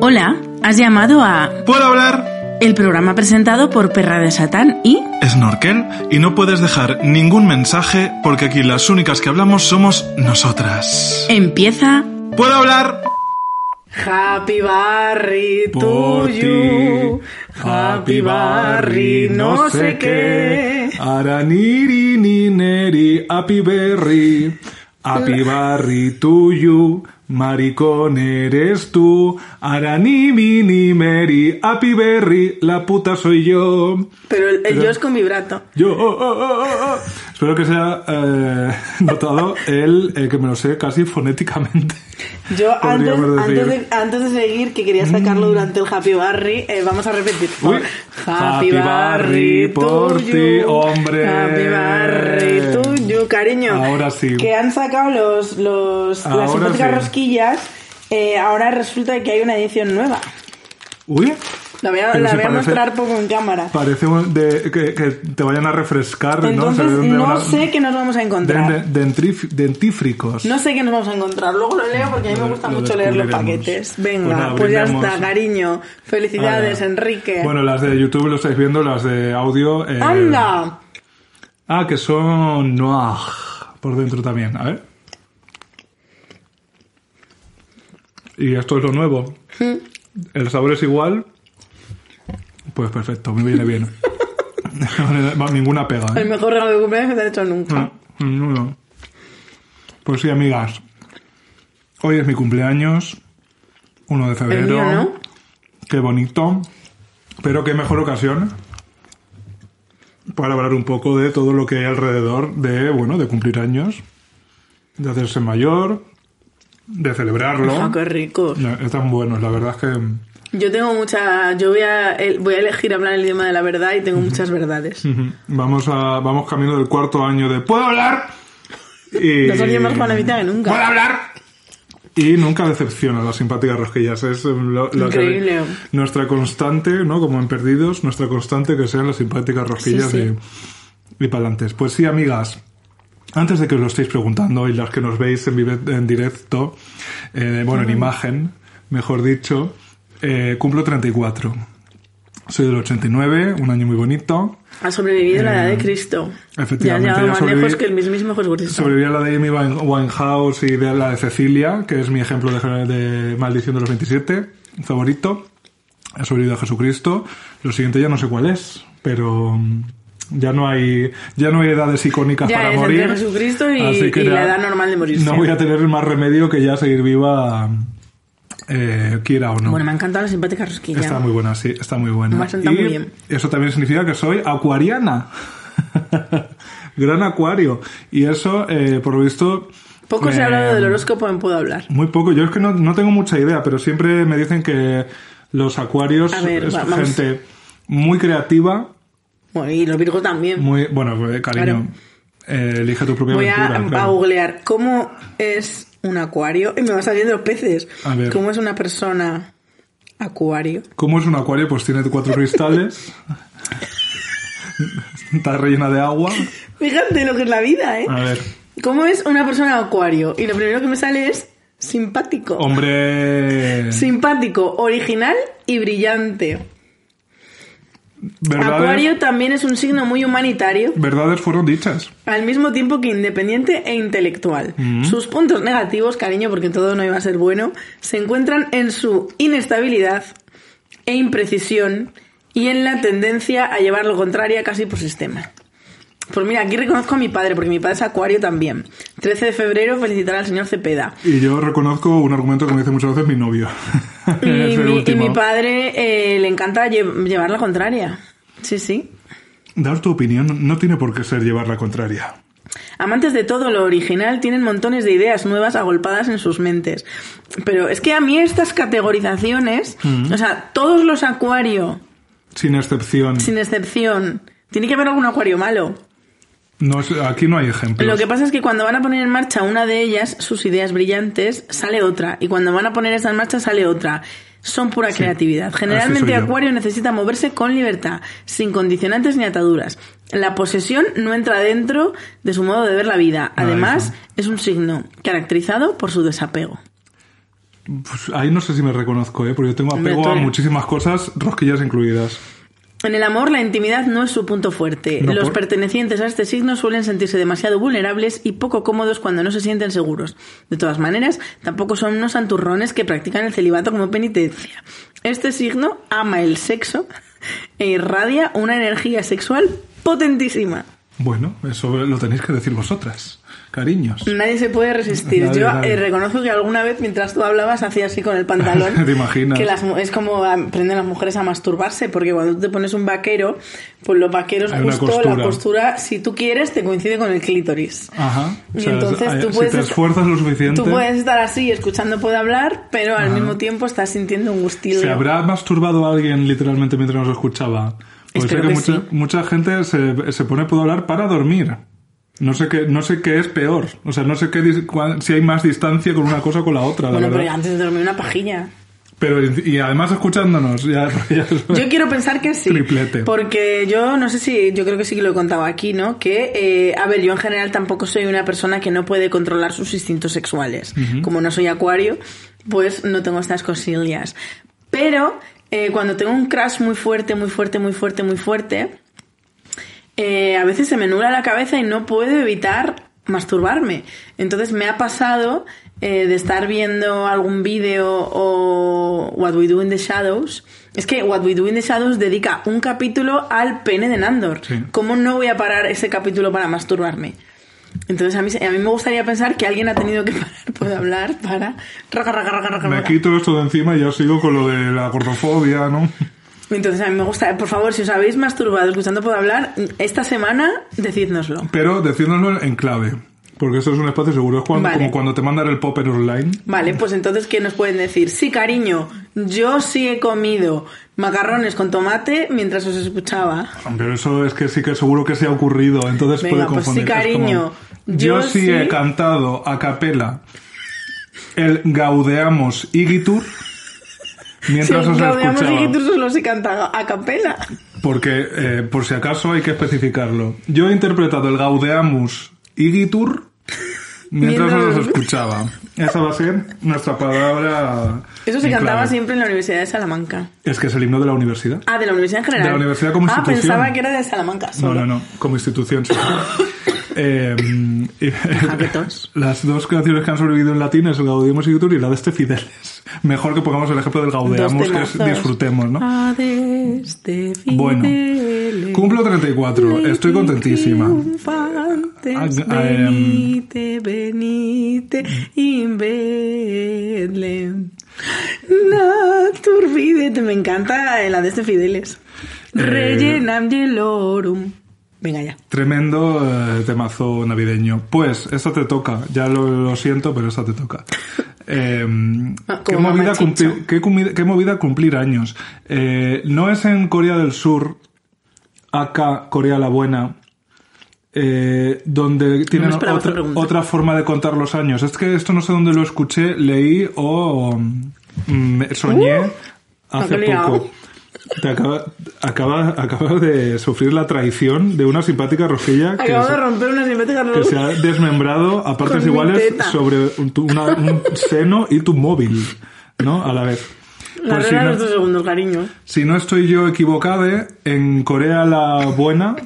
Hola, has llamado a ¿Puedo hablar? el programa presentado por Perra de Satán y Snorkel y no puedes dejar ningún mensaje porque aquí las únicas que hablamos somos nosotras. empieza ¿Puedo hablar? Happy Barry to you. Happy Barry no sé qué. Araniri ni neri, happy berry. Happy Barry to you. Maricón eres tú. Arani mini meri, happy berry. La puta soy yo. Pero el, yo es con vibrato. Yo, oh, oh, oh, oh, oh. Espero que sea eh, notado el eh, que me lo sé casi fonéticamente. Yo antes, de, antes de seguir, que quería sacarlo durante el Happy Barry, eh, vamos a repetir. Uy. Happy Barry por ti, hombre. Happy Barry to you, cariño. Ahora sí. Que han sacado los, los, Ahora las simpáticas sí. rosquillas. eh, ahora resulta que hay una edición nueva. Uy, La voy a, la voy a parece- mostrar poco en cámara. parece un- de, que, que te vayan a refrescar, ¿no? Entonces, no una- sé qué nos vamos a encontrar. de- dentífricos. No sé qué nos vamos a encontrar. Luego lo leo porque a mí me gusta lo mucho leer los paquetes. Pues Venga, pues ya está, cariño. Felicidades, Ahora. Enrique. Bueno, las de YouTube lo estáis viendo, las de audio. eh, ¡Anda! Ah, que son noir por dentro también. A ver. Y esto es lo nuevo. El sabor es igual. Pues perfecto, me viene bien. Ninguna pega. ¿eh? El mejor regalo de cumpleaños que te han hecho nunca. No, no. Pues sí, amigas. Hoy es mi cumpleaños. 1 de febrero. mío, ¿no? Qué bonito. Pero qué mejor ocasión para hablar un poco de todo lo que hay alrededor de, bueno, de cumplir años, de hacerse mayor, de celebrarlo. Ah, qué rico. No, Están buenos, la verdad es que Yo tengo mucha. Yo voy a, voy a elegir hablar el idioma de la verdad y tengo muchas verdades. vamos a vamos camino del cuarto año de ¿Puedo hablar? Y... No soy más Juanavita que nunca. ¿Puedo hablar? Y nunca decepciona las simpáticas rosquillas. Es eh, lo- lo que- Increíble. nuestra constante, ¿no? Como en Perdidos, nuestra constante que sean las simpáticas rosquillas Sí, sí. y, y pa'lantes. Pues sí, amigas. Antes de que os lo estéis preguntando y las que nos veis en, en directo, eh, bueno, en imagen, mejor dicho, eh, cumplo 34. Soy del 89, un año muy bonito. Ha sobrevivido la edad de Eh, Cristo. efectivamente, Ya ha llegado más lejos que el mismísimo Jesucristo. Sobreviví a la de Amy Wine- Winehouse y de la de Cecilia, que es mi ejemplo de, de Maldición de los 27, favorito. He sobrevivido a Jesucristo. Lo siguiente ya no sé cuál es, pero mm, ya no hay ya no hay edades icónicas Ya para es morir. entre Jesucristo y- Así que y la ya edad normal de morirse. No voy a tener más remedio que ya seguir viva, eh, quiera o no. Bueno, me ha encantado la simpática rosquilla. Está muy buena, sí, está muy buena. Me ha sentado Y muy bien. Eso también significa que soy acuariana. Gran acuario. Y eso, eh, por lo visto... Poco se ha hablado del horóscopo en Puedo Hablar. Muy poco. Yo es que no, no tengo mucha idea, pero siempre me dicen que los acuarios A ver, es va- gente muy creativa, Bueno, y los Virgos también. muy... Bueno, eh, cariño, eh, elige tu propia Voy a, aventura. a claro. googlear cómo es un acuario y me va saliendo peces. A ver. ¿Cómo es una persona acuario? ¿Cómo es un acuario? Pues tiene cuatro cristales. Está rellena de agua. Fíjate lo que es la vida, ¿eh? A ver. ¿Cómo es una persona acuario? Y lo primero que me sale es simpático. Hombre... Simpático, original y brillante. ¿Verdades, Acuario también es un signo muy humanitario, verdades fueron dichas. al mismo tiempo que independiente e intelectual. Sus puntos negativos, cariño, porque todo no iba a ser bueno, se encuentran en su inestabilidad e imprecisión y en la tendencia a llevar lo contrario casi por sistema. Pues mira, aquí reconozco a mi padre, porque mi padre es acuario también. 13 de febrero, felicitar al señor Cepeda. Y yo reconozco un argumento que me dice muchas veces mi novio. Y, mi, y último. mi padre eh, le encanta lle- llevar la contraria. Sí, sí. Dar tu opinión no tiene por qué ser llevar la contraria. Amantes de todo lo original tienen montones de ideas nuevas agolpadas en sus mentes. Pero es que a mí estas categorizaciones, Mm. o sea, todos los acuario, Sin excepción. sin excepción, tiene que haber algún acuario malo. No aquí no hay ejemplos. Lo que pasa es que cuando van a poner en marcha una de ellas, sus ideas brillantes, sale otra. Y cuando van a poner esta en marcha, sale otra. Son pura creatividad. Generalmente soy yo. Acuario necesita moverse con libertad, sin condicionantes ni ataduras. La posesión no entra dentro de su modo de ver la vida. Además, es un signo caracterizado por su desapego. Pues ahí no sé si me reconozco, ¿eh? porque yo tengo apego a muchísimas cosas, rosquillas incluidas. En el amor, la intimidad no es su punto fuerte. No, Los por- pertenecientes a este signo suelen sentirse demasiado vulnerables y poco cómodos cuando no se sienten seguros. De todas maneras, tampoco son unos santurrones que practican el celibato como penitencia. Este signo ama el sexo e irradia una energía sexual potentísima. Bueno, eso lo tenéis que decir vosotras, cariños. Nadie se puede resistir. Nadie, Yo nadie. eh, reconozco que alguna vez mientras tú hablabas hacía así con el pantalón. ¿Te imaginas? Que las es como aprenden las mujeres a masturbarse, porque cuando tú te pones un vaquero, pues los vaqueros Hay justo costura. la costura, si tú quieres, te coincide con el clítoris. Ajá. O Y entonces es- tú si puedes te estar- esfuerzas lo suficiente, Tú puedes estar así escuchando puede hablar, pero al Ajá. mismo tiempo estás sintiendo un gustillo. ¿se habrá masturbado a alguien literalmente mientras nos escuchaba? Pues sé que, que mucha, sí. mucha gente se, se pone puedo hablar para dormir. No sé qué, no sé qué es peor. O sea, no sé qué, si hay más distancia con una cosa o con la otra, la bueno, verdad. pero antes de dormir una pajilla. Pero, y además escuchándonos, ya, Yo quiero pensar que sí. Triplete. Porque yo no sé si, yo creo que sí que lo he contado aquí, ¿no? Que, eh, a ver, yo en general tampoco soy una persona que no puede controlar sus instintos sexuales. Como no soy acuario, pues no tengo estas cosillas. Pero eh, cuando tengo un crash muy fuerte, muy fuerte, muy fuerte, muy fuerte, eh, a veces se me nubla la cabeza y no puedo evitar masturbarme. Entonces me ha pasado eh, de estar viendo algún vídeo o What We Do in the Shadows. Es que What We Do in the Shadows dedica un capítulo al pene de Nandor. Sí. ¿Cómo no voy a parar ese capítulo para masturbarme? Entonces a mí, a mí me gustaría pensar que alguien ha tenido que parar, puede hablar, para... Me quito esto de encima y ya sigo con lo de la gordofobia, ¿no? Entonces a mí me gusta, por favor, si os habéis masturbado escuchando puedo hablar, esta semana decídnoslo. Pero decírnoslo en clave. Porque eso es un espacio seguro. Es cuando, Vale. como cuando te mandan el popper online. Vale, pues entonces, ¿qué nos pueden decir? Sí, cariño, yo sí he comido macarrones con tomate mientras os escuchaba. Pero eso es que sí que seguro que se ha ocurrido. Entonces Venga, puede pues sí, confundir. Cariño, como, yo yo sí, he cantado a capela el Gaudeamos Igitur mientras os os y tú solo se canta a capela. Porque, eh, por si acaso, hay que especificarlo. Yo he interpretado el Gaudeamus Igitur mientras Mientras- os escuchaba. Esa va a ser nuestra palabra. Eso se cantaba clave. siempre en la Universidad de Salamanca. Es que es el himno de la universidad. Ah, de la universidad en general. De la universidad como Ah, institución. pensaba que era de Salamanca No, solo. no, no, como institución. Eh, y- las dos canciones que han sobrevivido en latín es el Gaudiamos Igitur y la de este Fideles. Mejor que pongamos el ejemplo del Dos Gaudeamos, que es disfrutemos, ¿no? Ah, de este Bueno, cumplo 34, estoy contentísima. Ah, ah, em. venite, venite, in. Naturbidete, me encanta la de este Fideles. Eh. Rellenam gelorum. Venga ya. Tremendo eh, temazo navideño. Pues, esta te toca. Ya lo, lo siento, pero esta te toca. Eh, Ah, qué, movida cumplir, qué, movida cumplir años. Eh, no es en Corea del Sur, acá Corea la Buena, eh, donde tienen otra, forma de contar los años. Es que esto no sé dónde lo escuché, leí o mm, soñé Uh, hace poco. Te acaba, acaba, acaba de sufrir la traición de una simpática rosquilla que, de romper una simétrica que se ha desmembrado a partes iguales sobre un, tu- una- un seno y tu móvil, ¿no? A la vez. La Pues si no- los dos segundos, cariño. si no estoy yo equivocado, en Corea la Buena,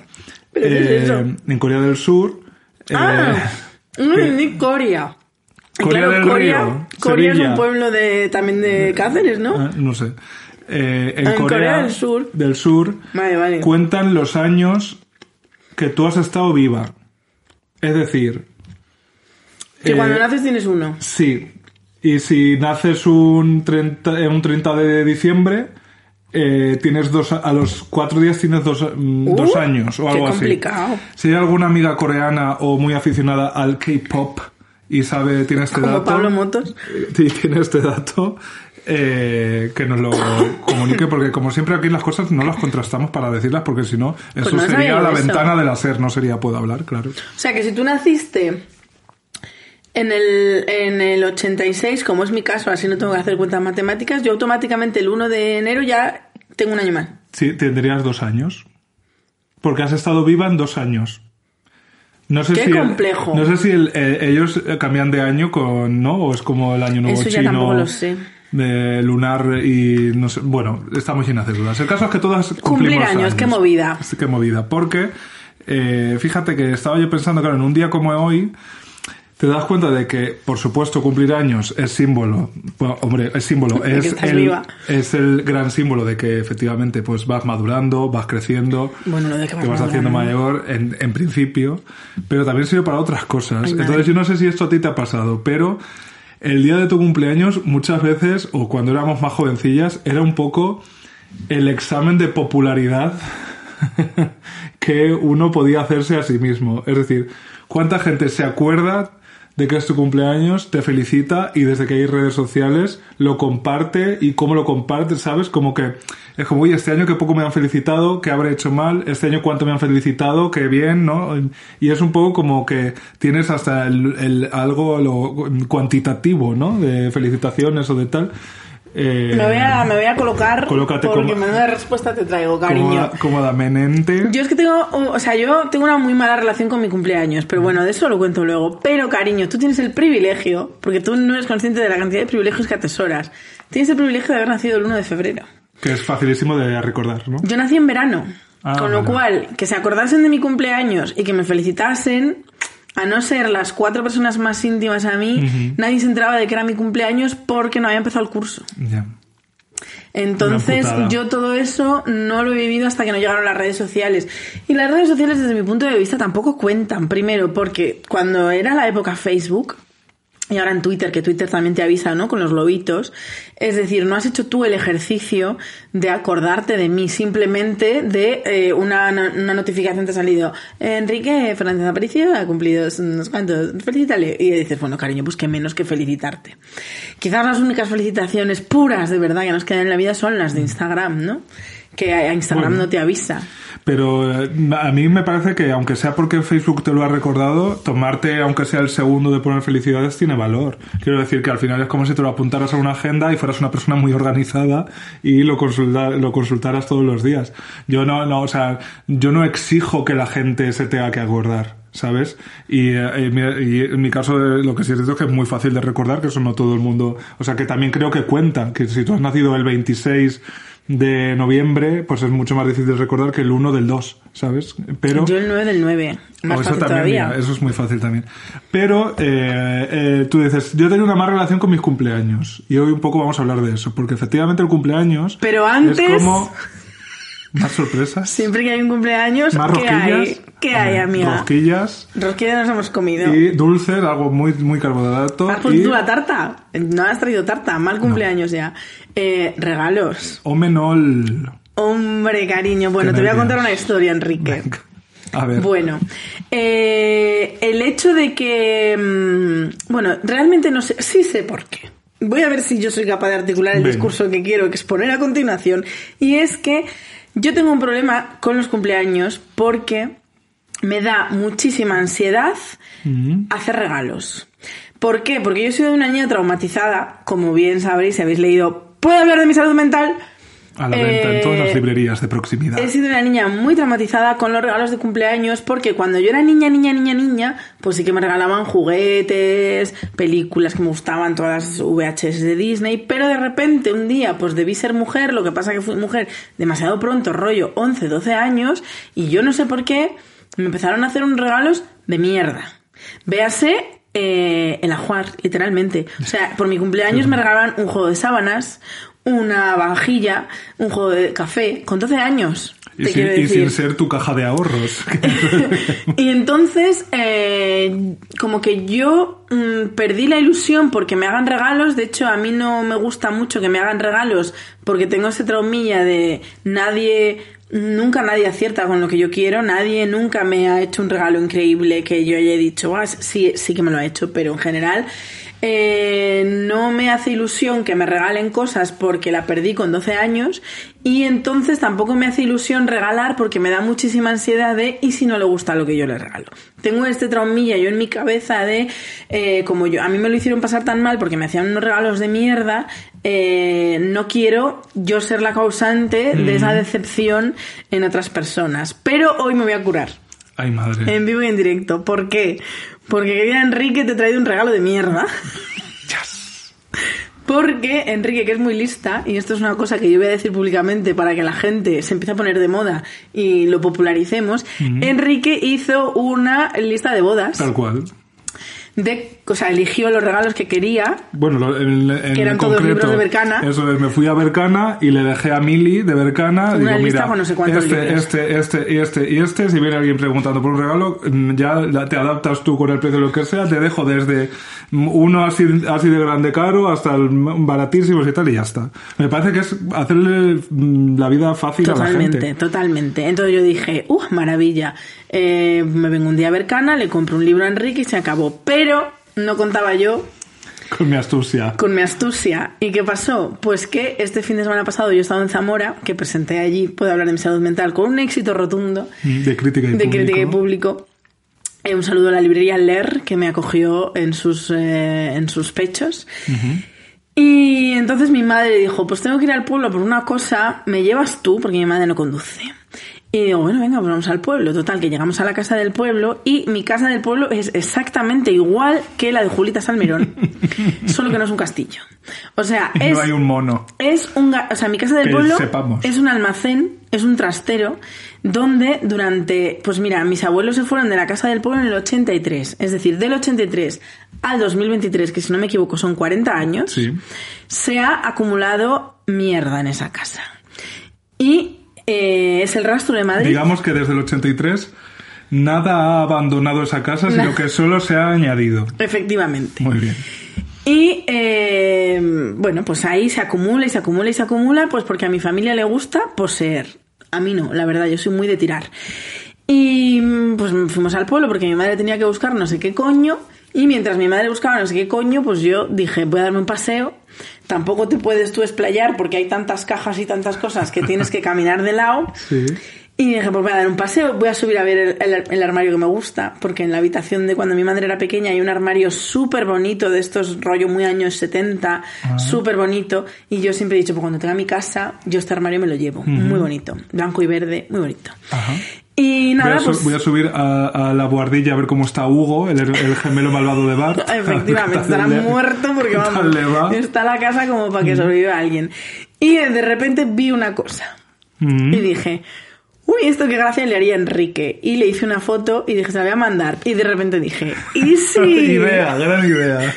¿Pero qué es eh, eso? en Corea del Sur, eh, Ah, no entendí Corea. Corea claro, del Corea, Río, Corea es Sevilla. un pueblo de, también de Cáceres, ¿no? ah, no sé, eh, en, En Corea, Corea del Sur. del Sur Vale, vale. cuentan los años que tú has estado viva. Es decir, Que eh, cuando naces tienes uno. Sí. Y si naces un 30, eh, un 30 de diciembre, eh, tienes dos, a los cuatro días tienes dos, mm, Uh, dos años o qué algo así. complicado. Si hay alguna amiga coreana o muy aficionada al K-pop y sabe, tiene este Como dato. Pablo Motos. y tiene este dato, eh, que nos lo comunique, porque como siempre aquí las cosas no las contrastamos para decirlas, porque si no, eso Pues no sería la eso. ventana de la SER, no sería puedo hablar, claro. O sea, que si tú naciste en el, en el 86, como es mi caso, así no tengo que hacer cuentas matemáticas, yo automáticamente el 1 de enero ya tengo un año más. Sí, tendrías dos años. Porque has estado viva en dos años. No sé Qué si el- complejo. no sé si el- eh, ellos cambian de año con, ¿no? O es como el año nuevo Eso ya chino. tampoco lo sé. De lunar y no sé. Bueno, estamos sin hacer dudas. El caso es que todas Cumplir cumplimos años, qué movida. Qué movida. Porque, eh, fíjate que estaba yo pensando, claro, en un día como hoy, te das cuenta de que, por supuesto, cumplir años es símbolo. Bueno, hombre, es símbolo. De Es el, viva. es el gran símbolo de que efectivamente pues vas madurando, vas creciendo. Bueno, lo de que vas te vas haciendo mayor en, en principio, pero también sirve para otras cosas. Ay. Entonces yo no sé si esto a ti te ha pasado, pero el día de tu cumpleaños muchas veces, o cuando éramos más jovencillas, era un poco el examen de popularidad que uno podía hacerse a sí mismo. Es decir, ¿cuánta gente se acuerda de que es tu cumpleaños, te felicita y desde que hay redes sociales lo comparte y cómo lo comparte, ¿sabes? Como que es como, oye, este año que poco me han felicitado, que habré hecho mal, este año cuánto me han felicitado, que bien, ¿no? Y es un poco como que tienes hasta el, el- algo lo cuantitativo, ¿no? De felicitaciones o de tal. Eh, Me voy a, me voy a colocar Colócate porque como- menuda respuesta te traigo, cariño. cómoda- cómodamente. Yo es que tengo, o sea, yo tengo una muy mala relación con mi cumpleaños, pero bueno, de eso lo cuento luego. Pero cariño, tú tienes el privilegio, porque tú no eres consciente de la cantidad de privilegios que atesoras. Tienes el privilegio de haber nacido el 1 de febrero. Que es facilísimo de recordar, ¿no? Yo nací en verano, Ah, con lo cual, que se acordasen de mi cumpleaños y que me felicitasen, a no ser las cuatro personas más íntimas a mí, nadie se enteraba de que era mi cumpleaños porque no había empezado el curso. Ya. Entonces, yo todo eso no lo he vivido hasta que no llegaron las redes sociales. Y las redes sociales, desde mi punto de vista, tampoco cuentan. Primero, porque cuando era la época Facebook, y ahora en Twitter, que Twitter también te avisa, ¿no? Con los lobitos. Es decir, no has hecho tú el ejercicio de acordarte de mí, simplemente de eh, una, una notificación te ha salido. Enrique Fernández Aparicio ha cumplido unos cuantos, felicítale. Y dices, bueno, cariño, pues que menos que felicitarte. Quizás las únicas felicitaciones puras de verdad que nos quedan en la vida son las de Instagram, ¿no? Que a Instagram Bueno. no te avisa. Pero eh, a mí me parece que, aunque sea porque Facebook te lo ha recordado, tomarte, aunque sea el segundo de poner felicidades, tiene valor. Quiero decir que al final es como si te lo apuntaras a una agenda y fueras una persona muy organizada y lo, consulta- lo consultaras todos los días. Yo no, no, o sea, yo no exijo que la gente se tenga que acordar. ¿Sabes? Y, eh, y en mi caso eh, lo que sí es cierto es que es muy fácil de recordar, que eso no todo el mundo... O sea, que también creo que cuenta, que si tú has nacido el 26 de noviembre, pues es mucho más difícil recordar que el 1 del 2, ¿sabes? Pero... Yo el 9 del 9. Más o eso también, todavía. mira, eso es muy fácil también. Pero eh, eh, tú dices, yo tengo una mala relación con mis cumpleaños. Y hoy un poco vamos a hablar de eso, porque efectivamente el cumpleaños... Pero antes- Es como... Más sorpresas. Siempre que hay un cumpleaños, Más ¿qué hay? ¿Qué hay, amiga? Rosquillas. Rosquillas nos hemos comido. Y dulces, algo muy, muy carbohidrato. ¿Has puesto y tú la tarta? No has traído tarta. Mal cumpleaños ya. Eh, regalos. Omenol. Hombre, cariño. Bueno, te voy a contar una historia, Enrique. A ver. Bueno, eh, el hecho de que... mm, Bueno, realmente no sé, sí sé por qué. Voy a ver si yo soy capaz de articular el discurso que quiero exponer a continuación. Y es que yo tengo un problema con los cumpleaños porque me da muchísima ansiedad Mm. hacer regalos. ¿Por qué? Porque yo he sido una niña traumatizada, como bien sabréis si habéis leído. ¿Puedo hablar de mi salud mental? A la venta en todas Eh, las librerías de proximidad. He sido una niña muy traumatizada con los regalos de cumpleaños porque cuando yo era niña, niña, niña, niña, pues sí que me regalaban juguetes, películas que me gustaban, todas las VHS de Disney, pero de repente un día pues debí ser mujer, lo que pasa que fui mujer demasiado pronto, rollo 11, 12 años, y yo no sé por qué me empezaron a hacer unos regalos de mierda. Véase eh, el ajuar, literalmente. O sea, por mi cumpleaños me regalaban un juego de sábanas, una vajilla, un juego de café, con 12 años. Y, sin ser tu caja de ahorros. Y entonces, eh, como que yo mm, perdí la ilusión porque me hagan regalos. De hecho, a mí no me gusta mucho que me hagan regalos porque tengo ese traumilla de nadie, nunca nadie acierta con lo que yo quiero. Nadie nunca me ha hecho un regalo increíble que yo haya dicho, "Ah, sí, sí que me lo ha hecho, pero en general. eh, no me hace ilusión que me regalen cosas porque la perdí con 12 años y entonces tampoco me hace ilusión regalar porque me da muchísima ansiedad de y si no le gusta lo que yo le regalo. Tengo este traumilla yo en mi cabeza de eh, como yo a mí me lo hicieron pasar tan mal porque me hacían unos regalos de mierda, eh, no quiero yo ser la causante de esa decepción en otras personas. Pero hoy me voy a curar. Ay, madre. En vivo y en directo. ¿Por qué? Porque querida Enrique te he traído un regalo de mierda. Yes. Porque Enrique, que es muy lista, y esto es una cosa que yo voy a decir públicamente para que la gente se empiece a poner de moda y lo popularicemos, Enrique hizo una lista de bodas. Tal cual. De, o sea, eligió los regalos que quería. Bueno, lo- en, en Que eran todos concreto, libros de Bercana. Eso es, me fui a Bercana y le dejé a Mili de Bercana. Una digo, lista mira, con no sé cuántos este, libros. este, este y este y este. Si viene alguien preguntando por un regalo, mm, ya te adaptas tú con el precio de lo que sea. Te dejo desde uno así, así de grande caro hasta el baratísimos y tal y ya está. Me parece que es hacerle mm, la vida fácil a la Totalmente, gente. totalmente. Entonces yo dije, ¡uh, maravilla! Eh, me vengo un día a Bercana, le compro un libro a Enrique y se acabó. Pero no contaba yo Con mi astucia. con mi astucia. ¿Y qué pasó? Pues que este fin de semana pasado yo estaba en Zamora, que presenté allí, puedo hablar de mi salud mental, con un éxito rotundo Mm, De crítica y de público. crítica y público. Eh, un saludo a la librería Ler, que me acogió en sus, eh, en sus pechos. Y entonces mi madre dijo, pues tengo que ir al pueblo por una cosa, ¿me llevas tú? Porque mi madre no conduce. Y digo, bueno, venga, pues vamos al pueblo. Total, que llegamos a la casa del pueblo y mi casa del pueblo es exactamente igual que la de Julita Salmerón, solo que no es un castillo. O sea, es... no hay un mono. Es un, o sea, mi casa del Que pueblo sepamos. es un almacén, es un trastero, donde durante, pues mira, mis abuelos se fueron de la casa del pueblo en el 83, es decir, del 83 al 2023, que si no me equivoco son 40 años, Sí. se ha acumulado mierda en esa casa. Y eh, es el rastro de Madrid. Digamos que desde el 83 nada ha abandonado esa casa, sino que solo se ha añadido. Efectivamente. Muy bien. Y eh, bueno, pues ahí se acumula y se acumula y se acumula, pues porque a mi familia le gusta poseer. A mí no, la verdad, yo soy muy de tirar. Y mm, pues fuimos al pueblo porque mi madre tenía que buscar no sé qué coño. Y mientras mi madre buscaba no sé qué coño, pues yo dije, voy a darme un paseo. Tampoco te puedes tú explayar porque hay tantas cajas y tantas cosas que tienes que caminar de lado. Sí. Y dije, pues voy a dar un paseo, voy a subir a ver el, el- el armario que me gusta, porque en la habitación de cuando mi madre era pequeña hay un armario súper bonito, de estos rollo muy años 70, súper bonito, y yo siempre he dicho, pues cuando tenga mi casa, yo este armario me lo llevo, muy bonito, blanco y verde, muy bonito. Ajá. Y Voy nada, a, su- pues... voy a subir a, a la buhardilla a ver cómo está Hugo, el, el gemelo malvado de Bart. Efectivamente, ¿Qué tal estará le- muerto porque vamos, va? está la casa como para que sobreviva alguien. Y de repente vi una cosa. Mm. Y dije, uy, esto qué gracia le haría a Enrique. Y le hice una foto y dije, se la voy a mandar. Y de repente dije, ¿y si, idea, gran idea.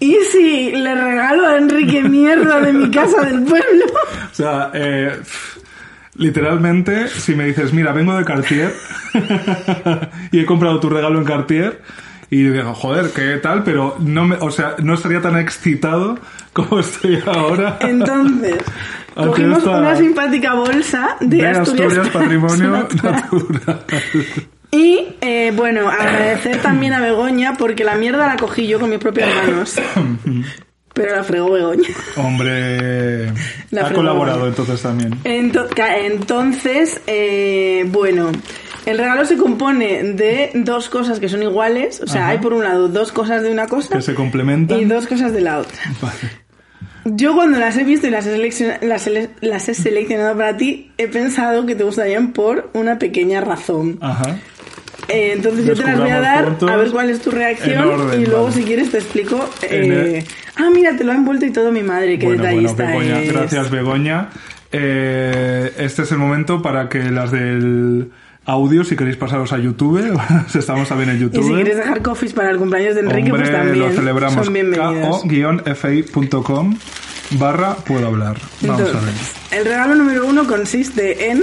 ¿y si le regalo a Enrique mierda de mi casa del pueblo? O sea, eh, literalmente, si me dices, mira, vengo de Cartier y he comprado tu regalo en Cartier y digo, joder, qué tal, pero no me, o sea, no estaría tan excitado como estoy ahora. Entonces, cogimos una simpática bolsa de, de Asturias, Asturias Patrimonio. Natural. Y eh, bueno, agradecer también a Begoña porque la mierda la cogí yo con mis propias manos. Pero la fregó Begoña. Hombre, La ha colaborado entonces también. Entonces, eh, bueno, el regalo se compone de dos cosas que son iguales. O sea, Ajá. hay por un lado dos cosas de una cosa Que se complementan. y dos cosas de la otra. Vale. Yo cuando las he visto y las he, las las he seleccionado para ti, he pensado que te gustarían por una pequeña razón. Ajá. Eh, entonces yo te las voy a dar a ver cuál es tu reacción orden, y luego vale. si quieres te explico. Eh, el- Ah, mira, te lo ha envuelto y todo mi madre, qué Bueno, bueno, detallista Begoña, es. gracias Begoña. Eh, este es el momento para que las del audio, si queréis pasaros a YouTube, estamos también en Y YouTube. si quieres dejar coffees para el cumpleaños de Enrique, Hombre, pues también lo celebramos. ko-fi.com barra puedo hablar. Vamos a ver. El regalo número uno consiste en...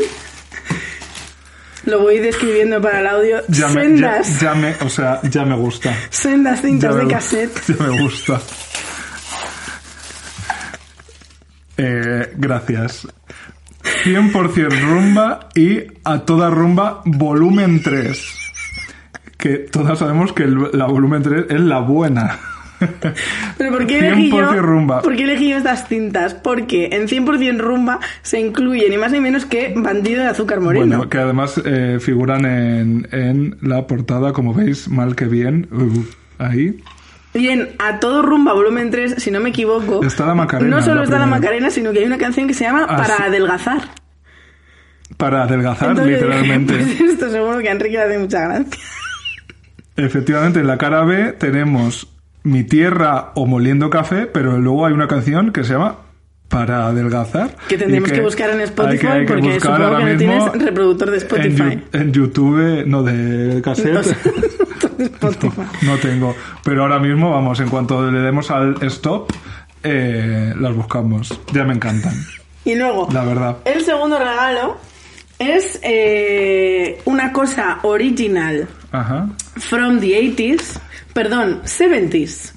Lo voy describiendo para el audio. Ya me, sendas, ya me, o sea, ya me gusta. sendas cintas de cassette. ya me gusta. Eh, gracias. 100% rumba y a toda rumba volumen 3. Que todas sabemos que el- la volumen 3 es la buena. Pero ¿por qué elegí yo, 100% rumba. ¿por qué elegí yo estas cintas? Porque en 100% rumba se incluye ni más ni menos que Bandido de Azúcar Moreno. Bueno, que además eh, figuran en, en la portada, como veis, mal que bien. Uh, ahí. Bien, a todo rumba volumen 3, si no me equivoco. Está la Macarena, No solo la está la. Macarena, sino que hay una canción que se llama Ah, Para sí. adelgazar. para adelgazar, Entonces literalmente. pues esto seguro que a Enrique le hace mucha gracia. Efectivamente, en la cara B tenemos Mi tierra o Moliendo Café, pero luego hay una canción que se llama Para adelgazar. Que tendremos que, buscar en Spotify hay que- hay que porque supongo ahora que no tienes reproductor de Spotify. En YouTube, no de cassette. O sea, Spotify. No tengo. Pero ahora mismo, vamos, en cuanto le demos al stop, eh, las buscamos. Ya me encantan, Y luego, la verdad. el segundo regalo es eh, una cosa original Ajá. from the 80s, perdón, 70s.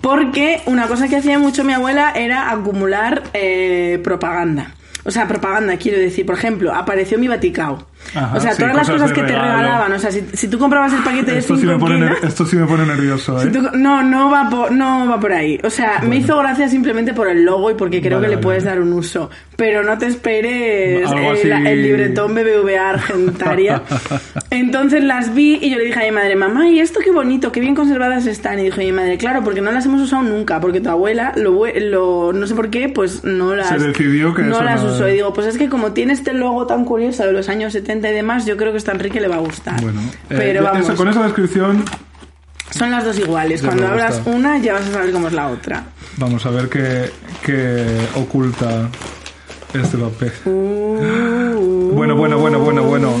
Porque una cosa que hacía mucho mi abuela era acumular eh, propaganda. O sea, propaganda, quiero decir, por ejemplo, apareció mi Vaticao. Ajá, o sea, sí, todas las cosas que te regalaban. O sea, si, si tú comprabas el paquete de Esto 5 sí, me pone, esto sí me pone nervioso, ¿eh? Si tú- no, no va, por, no va por ahí. O sea, me hizo gracia simplemente por el logo y porque creo Vale, que le vale, puedes vale. dar un uso. Pero no te esperes el, el libretón BBVA Argentaria. Entonces las vi y yo le dije a mi madre, mamá, ¿y esto qué bonito? Qué bien conservadas están. Y dijo mi madre, claro, porque no las hemos usado nunca. Porque tu abuela, lo, lo- no sé por qué, pues no las, decidió que no las usó. Y digo, pues es que como tiene este logo tan curioso de los años 70 y demás, yo creo que a esta Enrique le va a gustar. Bueno, eh, Pero ya- vamos. eso- con esa descripción, Son las dos iguales. Ya Cuando abras una ya vas a saber cómo es la otra. vamos a ver qué, qué oculta este papel. Bueno, bueno, bueno, bueno, bueno.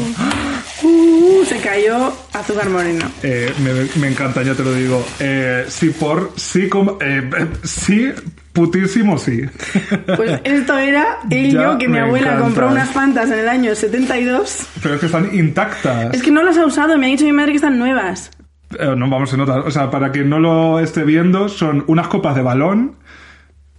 Cayó azúcar moreno. Eh, me, me encanta, ya te lo digo. Eh, sí, por. Sí, como. eh, sí, putísimo, sí. Pues esto era el Ya yo que mi abuela encanta. compró unas fantas en el año 72. Pero es que están intactas. Es que no las ha usado, me ha dicho mi madre que están nuevas. Eh, no vamos a notar. O sea, para quien no lo esté viendo, son unas copas de balón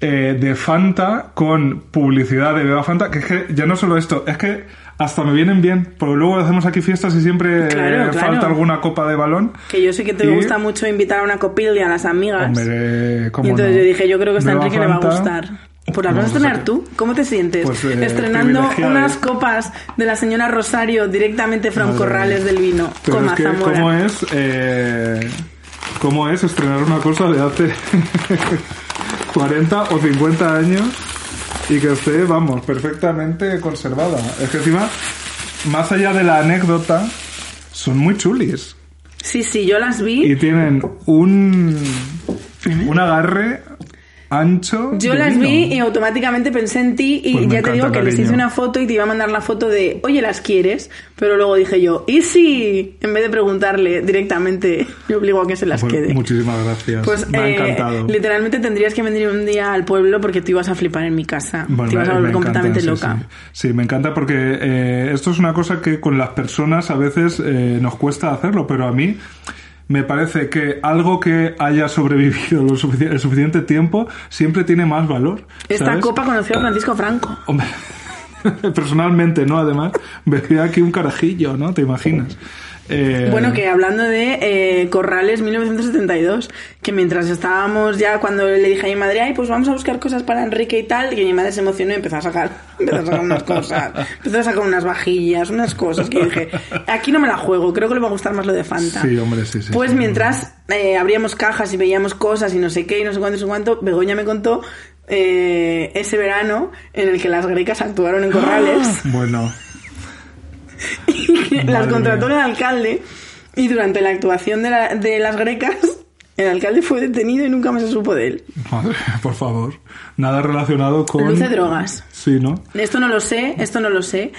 eh, de Fanta con publicidad de Beba Fanta. Que es que ya no solo esto, es que hasta me vienen bien. Porque luego hacemos aquí fiestas y siempre Claro, claro. falta alguna copa de balón. Que yo sé que te Y- gusta mucho invitar a una copilla a las amigas. Hombre, ¿cómo y entonces no? yo dije, yo creo que a esta Enrique le va a gustar. Pues las vas a Vamos a estrenar tú. ¿Cómo te sientes? Pues, eh, Estrenando unas copas de la señora Rosario directamente from Madre Corrales del Vino. Pero Coma es que. ¿cómo es? Eh, ¿Cómo es estrenar una cosa de hace 40 o 50 años y que esté, vamos, perfectamente conservada? Es que encima, más allá de la anécdota, son muy chulis. Sí, sí, yo las vi. Y tienen un, un agarre ancho. Yo de las vino. vi y automáticamente pensé en ti y Pues ya te digo encanta, que les hice cariño. una foto y te iba a mandar la foto de, oye, ¿las quieres? Pero luego dije yo, ¿y si? En vez de preguntarle directamente, me obligo a que se las Pues quede. muchísimas gracias. Pues me ha eh, encantado. literalmente tendrías que venir un día al pueblo porque te ibas a flipar en mi casa. Bueno, te ibas a volver me completamente encantan, loca. Sí, sí. Sí, me encanta porque eh, esto es una cosa que con las personas a veces eh, nos cuesta hacerlo, pero a mí me parece que algo que haya sobrevivido lo sufici- el suficiente tiempo siempre tiene más valor. Esta ¿sabes? copa conoció a Francisco Franco. Hombre, personalmente, ¿no? Además, bebía aquí un carajillo, ¿no? ¿Te imaginas? Eh, Bueno, que hablando de eh, Corrales 1972, que mientras estábamos ya, cuando le dije a mi madre, ay, pues vamos a buscar cosas para Enrique y tal, que mi madre se emocionó y empezó a sacar, empezó a sacar unas cosas, empezó a sacar unas vajillas, unas cosas que dije, aquí no me la juego, creo que le va a gustar más lo de Fanta. Sí, hombre, sí, sí. Pues sí. mientras eh, abríamos cajas y veíamos cosas y no sé qué y no sé cuánto y no sé cuánto, Begoña me contó eh, ese verano en el que las grecas actuaron en Corrales. Bueno, las contrató mía. el alcalde y durante la actuación de, la- de las grecas el alcalde fue detenido y nunca más se supo de él. madre, por favor. Nada relacionado con... Luce drogas. Sí, ¿no? Esto no lo sé, esto no lo sé,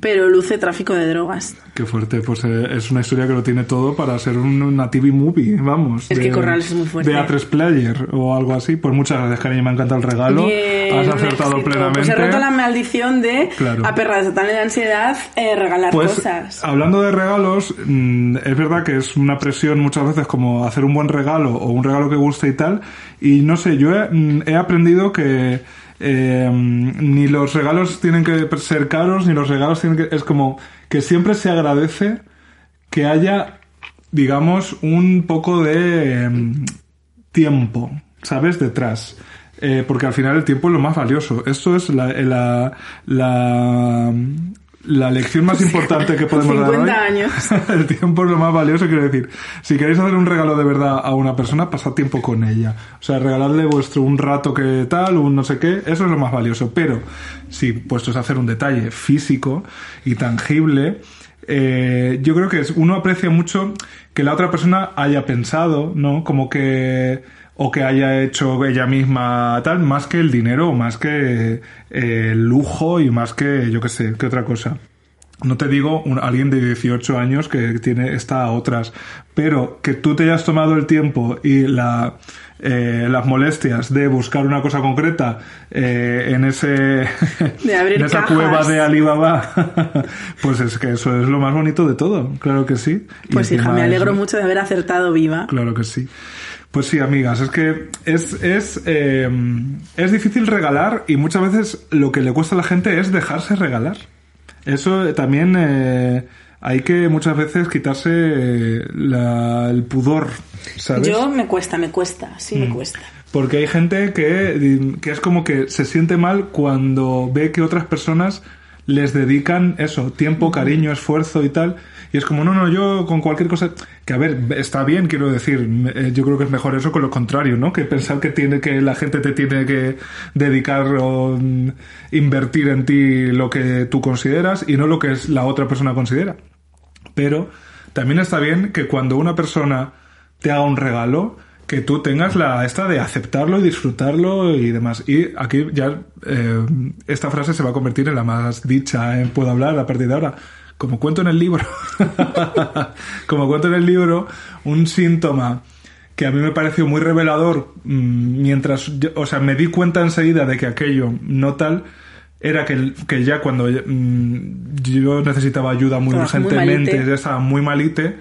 pero luce tráfico de drogas. Qué fuerte, pues eh, es una historia que lo tiene todo para ser un- una TV movie, vamos. Es que Corrales es muy fuerte. De A3 Player o algo así. Pues muchas gracias, cariño, me encanta el regalo. Bien, Has acertado éxito. plenamente. Pues he roto la maldición de Claro. a perra de de ansiedad eh, regalar Pues, cosas. hablando de regalos, mm, es verdad que es una presión muchas veces como hacer un buen regalo o un regalo que guste y tal. Y no sé, yo he, mm, he aprendido que eh, ni los regalos tienen que ser caros, ni los regalos tienen que... Es como que siempre se agradece que haya, digamos, un poco de em, tiempo, ¿sabes? Detrás. Eh, porque al final el tiempo es lo más valioso. Esto es la, la, la, la lección más importante que podemos 50 dar hoy, años. el tiempo es lo más valioso, quiero decir. Si queréis hacer un regalo de verdad a una persona, pasad tiempo con ella. O sea, regaladle vuestro un rato que tal, un no sé qué, eso es lo más valioso. Pero si puestos a hacer un detalle físico y tangible, eh, yo creo que es, uno aprecia mucho que la otra persona haya pensado, ¿no? Como que o que haya hecho ella misma tal, más que el dinero, más que eh, el lujo y más que, yo qué sé, que otra cosa. No te digo un, alguien de 18 años que tiene está a otras, pero que tú te hayas tomado el tiempo y la, eh, las molestias de buscar una cosa concreta eh, en ese De abrir en esa cajas. cueva de Alibaba, pues es que eso es lo más bonito de todo, claro que sí. Y Pues hija, me alegro mucho de haber acertado viva. Claro que sí. Pues sí, amigas, es que es, es, eh, es difícil regalar y muchas veces lo que le cuesta a la gente es dejarse regalar. Eso eh, también eh, hay que muchas veces quitarse eh, la- el pudor, ¿sabes? Yo me cuesta, me cuesta, sí Mm. me cuesta. Porque hay gente que, que es como que se siente mal cuando ve que otras personas les dedican eso, tiempo, cariño, esfuerzo y tal. Y es como, no, no, yo con cualquier cosa... Que a ver, está bien, quiero decir. eh, Yo creo que es mejor eso que lo contrario, ¿no? Que pensar que tiene que la gente te tiene que dedicar o mm, invertir en ti lo que tú consideras y no lo que es la otra persona considera. Pero también está bien que cuando una persona te haga un regalo, que tú tengas la esta de aceptarlo y disfrutarlo y demás. Y aquí ya eh, esta frase se va a convertir en la más dicha en Puedo hablar a partir de ahora. Como cuento en el libro, como cuento en el libro, un síntoma que a mí me pareció muy revelador mm, mientras, yo- o sea, me di cuenta enseguida de que aquello no tal, era que, que ya cuando mm, yo necesitaba ayuda muy Estabas urgentemente, ya estaba muy malite,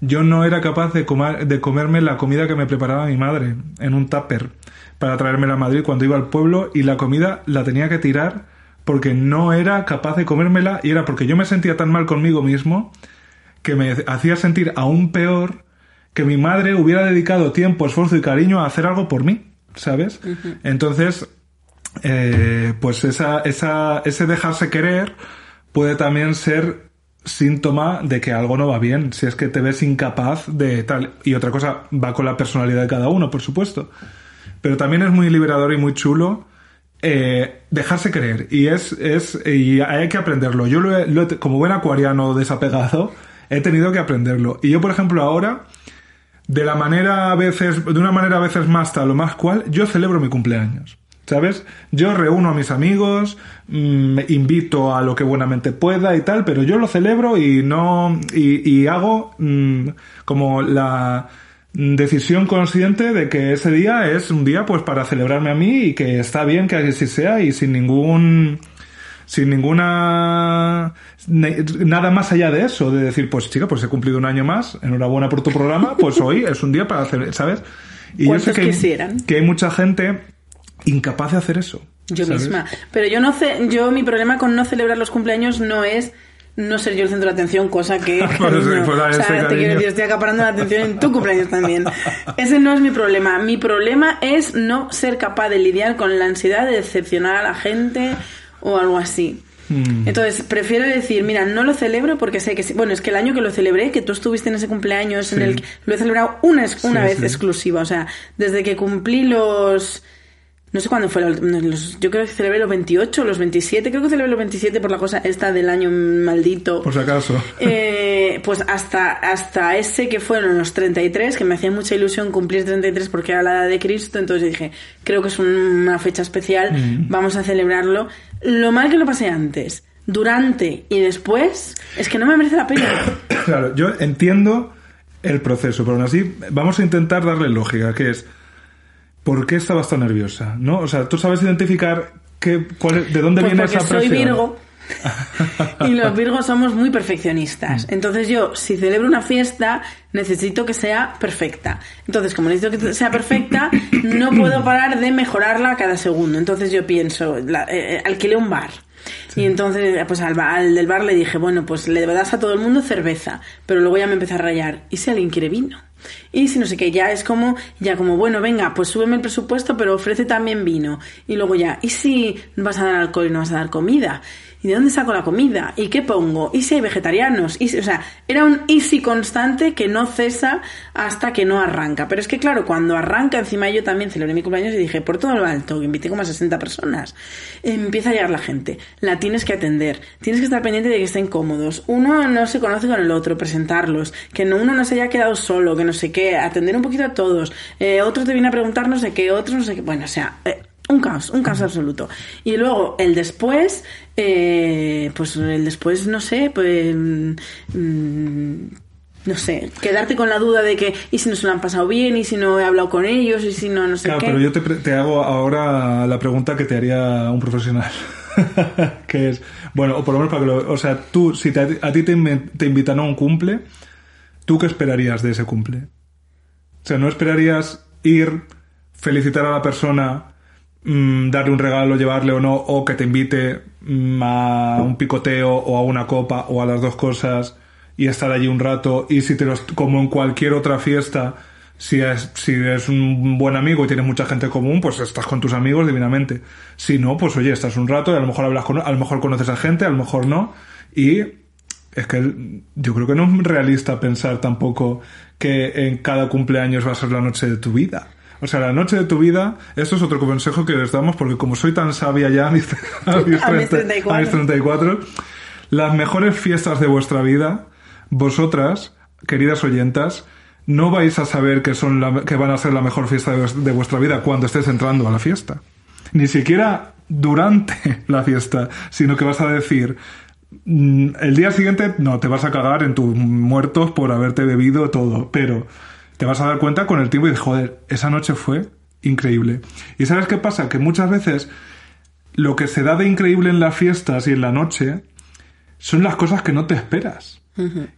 yo no era capaz de, comer, de comerme la comida que me preparaba mi madre en un tupper para traérmela a Madrid cuando iba al pueblo y la comida la tenía que tirar porque no era capaz de comérmela y era porque yo me sentía tan mal conmigo mismo que me hacía sentir aún peor que mi madre hubiera dedicado tiempo, esfuerzo y cariño a hacer algo por mí, ¿sabes? Entonces, eh, pues esa, esa, ese dejarse querer puede también ser síntoma de que algo no va bien, si es que te ves incapaz de tal. Y otra cosa va con la personalidad de cada uno, por supuesto. Pero también es muy liberador y muy chulo eh, dejarse querer. Y es, es, y hay que aprenderlo. Yo lo he- como buen acuariano desapegado, he tenido que aprenderlo. Y yo, por ejemplo, ahora, de la manera a veces, de una manera a veces más tal o más cual, yo celebro mi cumpleaños. ¿Sabes? Yo reúno a mis amigos, mm, me invito a lo que buenamente pueda y tal, pero yo lo celebro y no. y, hago mm, como la decisión consciente de que ese día es un día pues para celebrarme a mí y que está bien que así sea y sin ningún sin ninguna nada más allá de eso de decir pues chica pues he cumplido un año más enhorabuena por tu programa pues hoy es un día para hacer sabes y yo sé ¿Cuántos que hay, que hay mucha gente incapaz de hacer eso Yo ¿sabes? misma. Pero yo no ce- yo mi problema con no celebrar los cumpleaños no es no ser yo el centro de atención, cosa que Pues sí, pues, o este sea, te cariño. quiero decir, estoy acaparando la atención en tu cumpleaños también. Ese no es mi problema. Mi problema es no ser capaz de lidiar con la ansiedad de decepcionar a la gente o algo así. Hmm. Entonces, prefiero decir, mira, no lo celebro porque sé que sí. Bueno, es que el año que lo celebré, que tú estuviste en ese cumpleaños, en el que lo he celebrado una, una Sí, vez exclusiva. O sea, desde que cumplí los. No sé cuándo fue, la los- yo creo que celebré los 28, los 27, creo que celebré los 27 por la cosa esta del año maldito. por si acaso Eh, pues hasta, hasta ese que fueron los 33, que me hacía mucha ilusión cumplir 33 porque era la edad de Cristo, entonces dije, creo que es un- una fecha especial, Mm. vamos a celebrarlo. Lo mal que lo pasé antes, durante y después, es que no me merece la pena. Claro, yo entiendo el proceso, pero aún así vamos a intentar darle lógica, que es ¿por qué estabas tan nerviosa? ¿No? O sea, tú sabes identificar qué, cuál de dónde Pues viene esa soy presión. Virgo. y los Virgos somos muy perfeccionistas. Mm. Entonces yo, si celebro una fiesta, necesito que sea perfecta. Entonces, como necesito que sea perfecta, no puedo parar de mejorarla cada segundo. Entonces yo pienso, la- eh, eh, alquilé un bar. Y entonces, pues al, al del bar le dije, bueno, pues le das a todo el mundo cerveza, pero luego ya me empecé a rayar. ¿Y si alguien quiere vino? Y si no sé qué, ya es como, ya como, bueno, venga, pues súbeme el presupuesto, pero ofrece también vino. Y luego ya, ¿y si vas a dar alcohol y no vas a dar comida? ¿Y de dónde saco la comida? ¿Y qué pongo? ¿Y si hay vegetarianos? ¿Y o sea, era un easy constante que no cesa hasta que no arranca. Pero es que, claro, cuando arranca, encima yo también celebré mi cumpleaños y dije, por todo lo alto, que invité como a 60 personas. Empieza a llegar la gente. La tienes que atender. Tienes que estar pendiente de que estén cómodos. Uno no se conoce con el otro, presentarlos. Que uno no se haya quedado solo, que no sé qué. Atender un poquito a todos. Eh, otro te viene a preguntar no sé qué, otro no sé qué. Bueno, o sea... Eh, un caos, un caos absoluto. Y luego el después, eh, pues el después, no sé, pues... Mm, no sé, quedarte con la duda de que, ¿y si no se lo han pasado bien? ¿Y si no he hablado con ellos? ¿Y si no, no sé claro, qué? pero yo te, te, hago ahora la pregunta que te haría un profesional. que es, bueno, o por lo menos para que lo... O sea, tú, si te, a ti te, te invitan a un cumple, ¿tú qué esperarías de ese cumple? O sea, ¿no esperarías ir, felicitar a la persona, mmm, darle un regalo, llevarle o no, o que te invite mmm, a un picoteo o a una copa o a las dos cosas y estar allí un rato y si te los, como en cualquier otra fiesta, si es, si eres un buen amigo y tienes mucha gente común, pues estás con tus amigos divinamente. Si no, pues oye, estás un rato y a lo mejor hablas con, a lo mejor conoces a gente, a lo mejor no. Y es que yo creo que no es realista pensar tampoco que en cada cumpleaños va a ser la noche de tu vida. O sea, la noche de tu vida, esto es otro consejo que les damos porque como soy tan sabia ya a mis, a mis, A mis 30 a mis 34. 34, las mejores fiestas de vuestra vida, vosotras, queridas oyentas, no vais a saber que, son la- que van a ser la mejor fiesta de, de vuestra vida cuando estés entrando a la fiesta. Ni siquiera durante la fiesta, sino que vas a decir, mm, el día siguiente no, te vas a cagar en tus muertos por haberte bebido todo, pero te vas a dar cuenta con el tiempo y dices, joder, esa noche fue increíble. ¿Y sabes qué pasa? Que muchas veces lo que se da de increíble en las fiestas y en la noche son las cosas que no te esperas.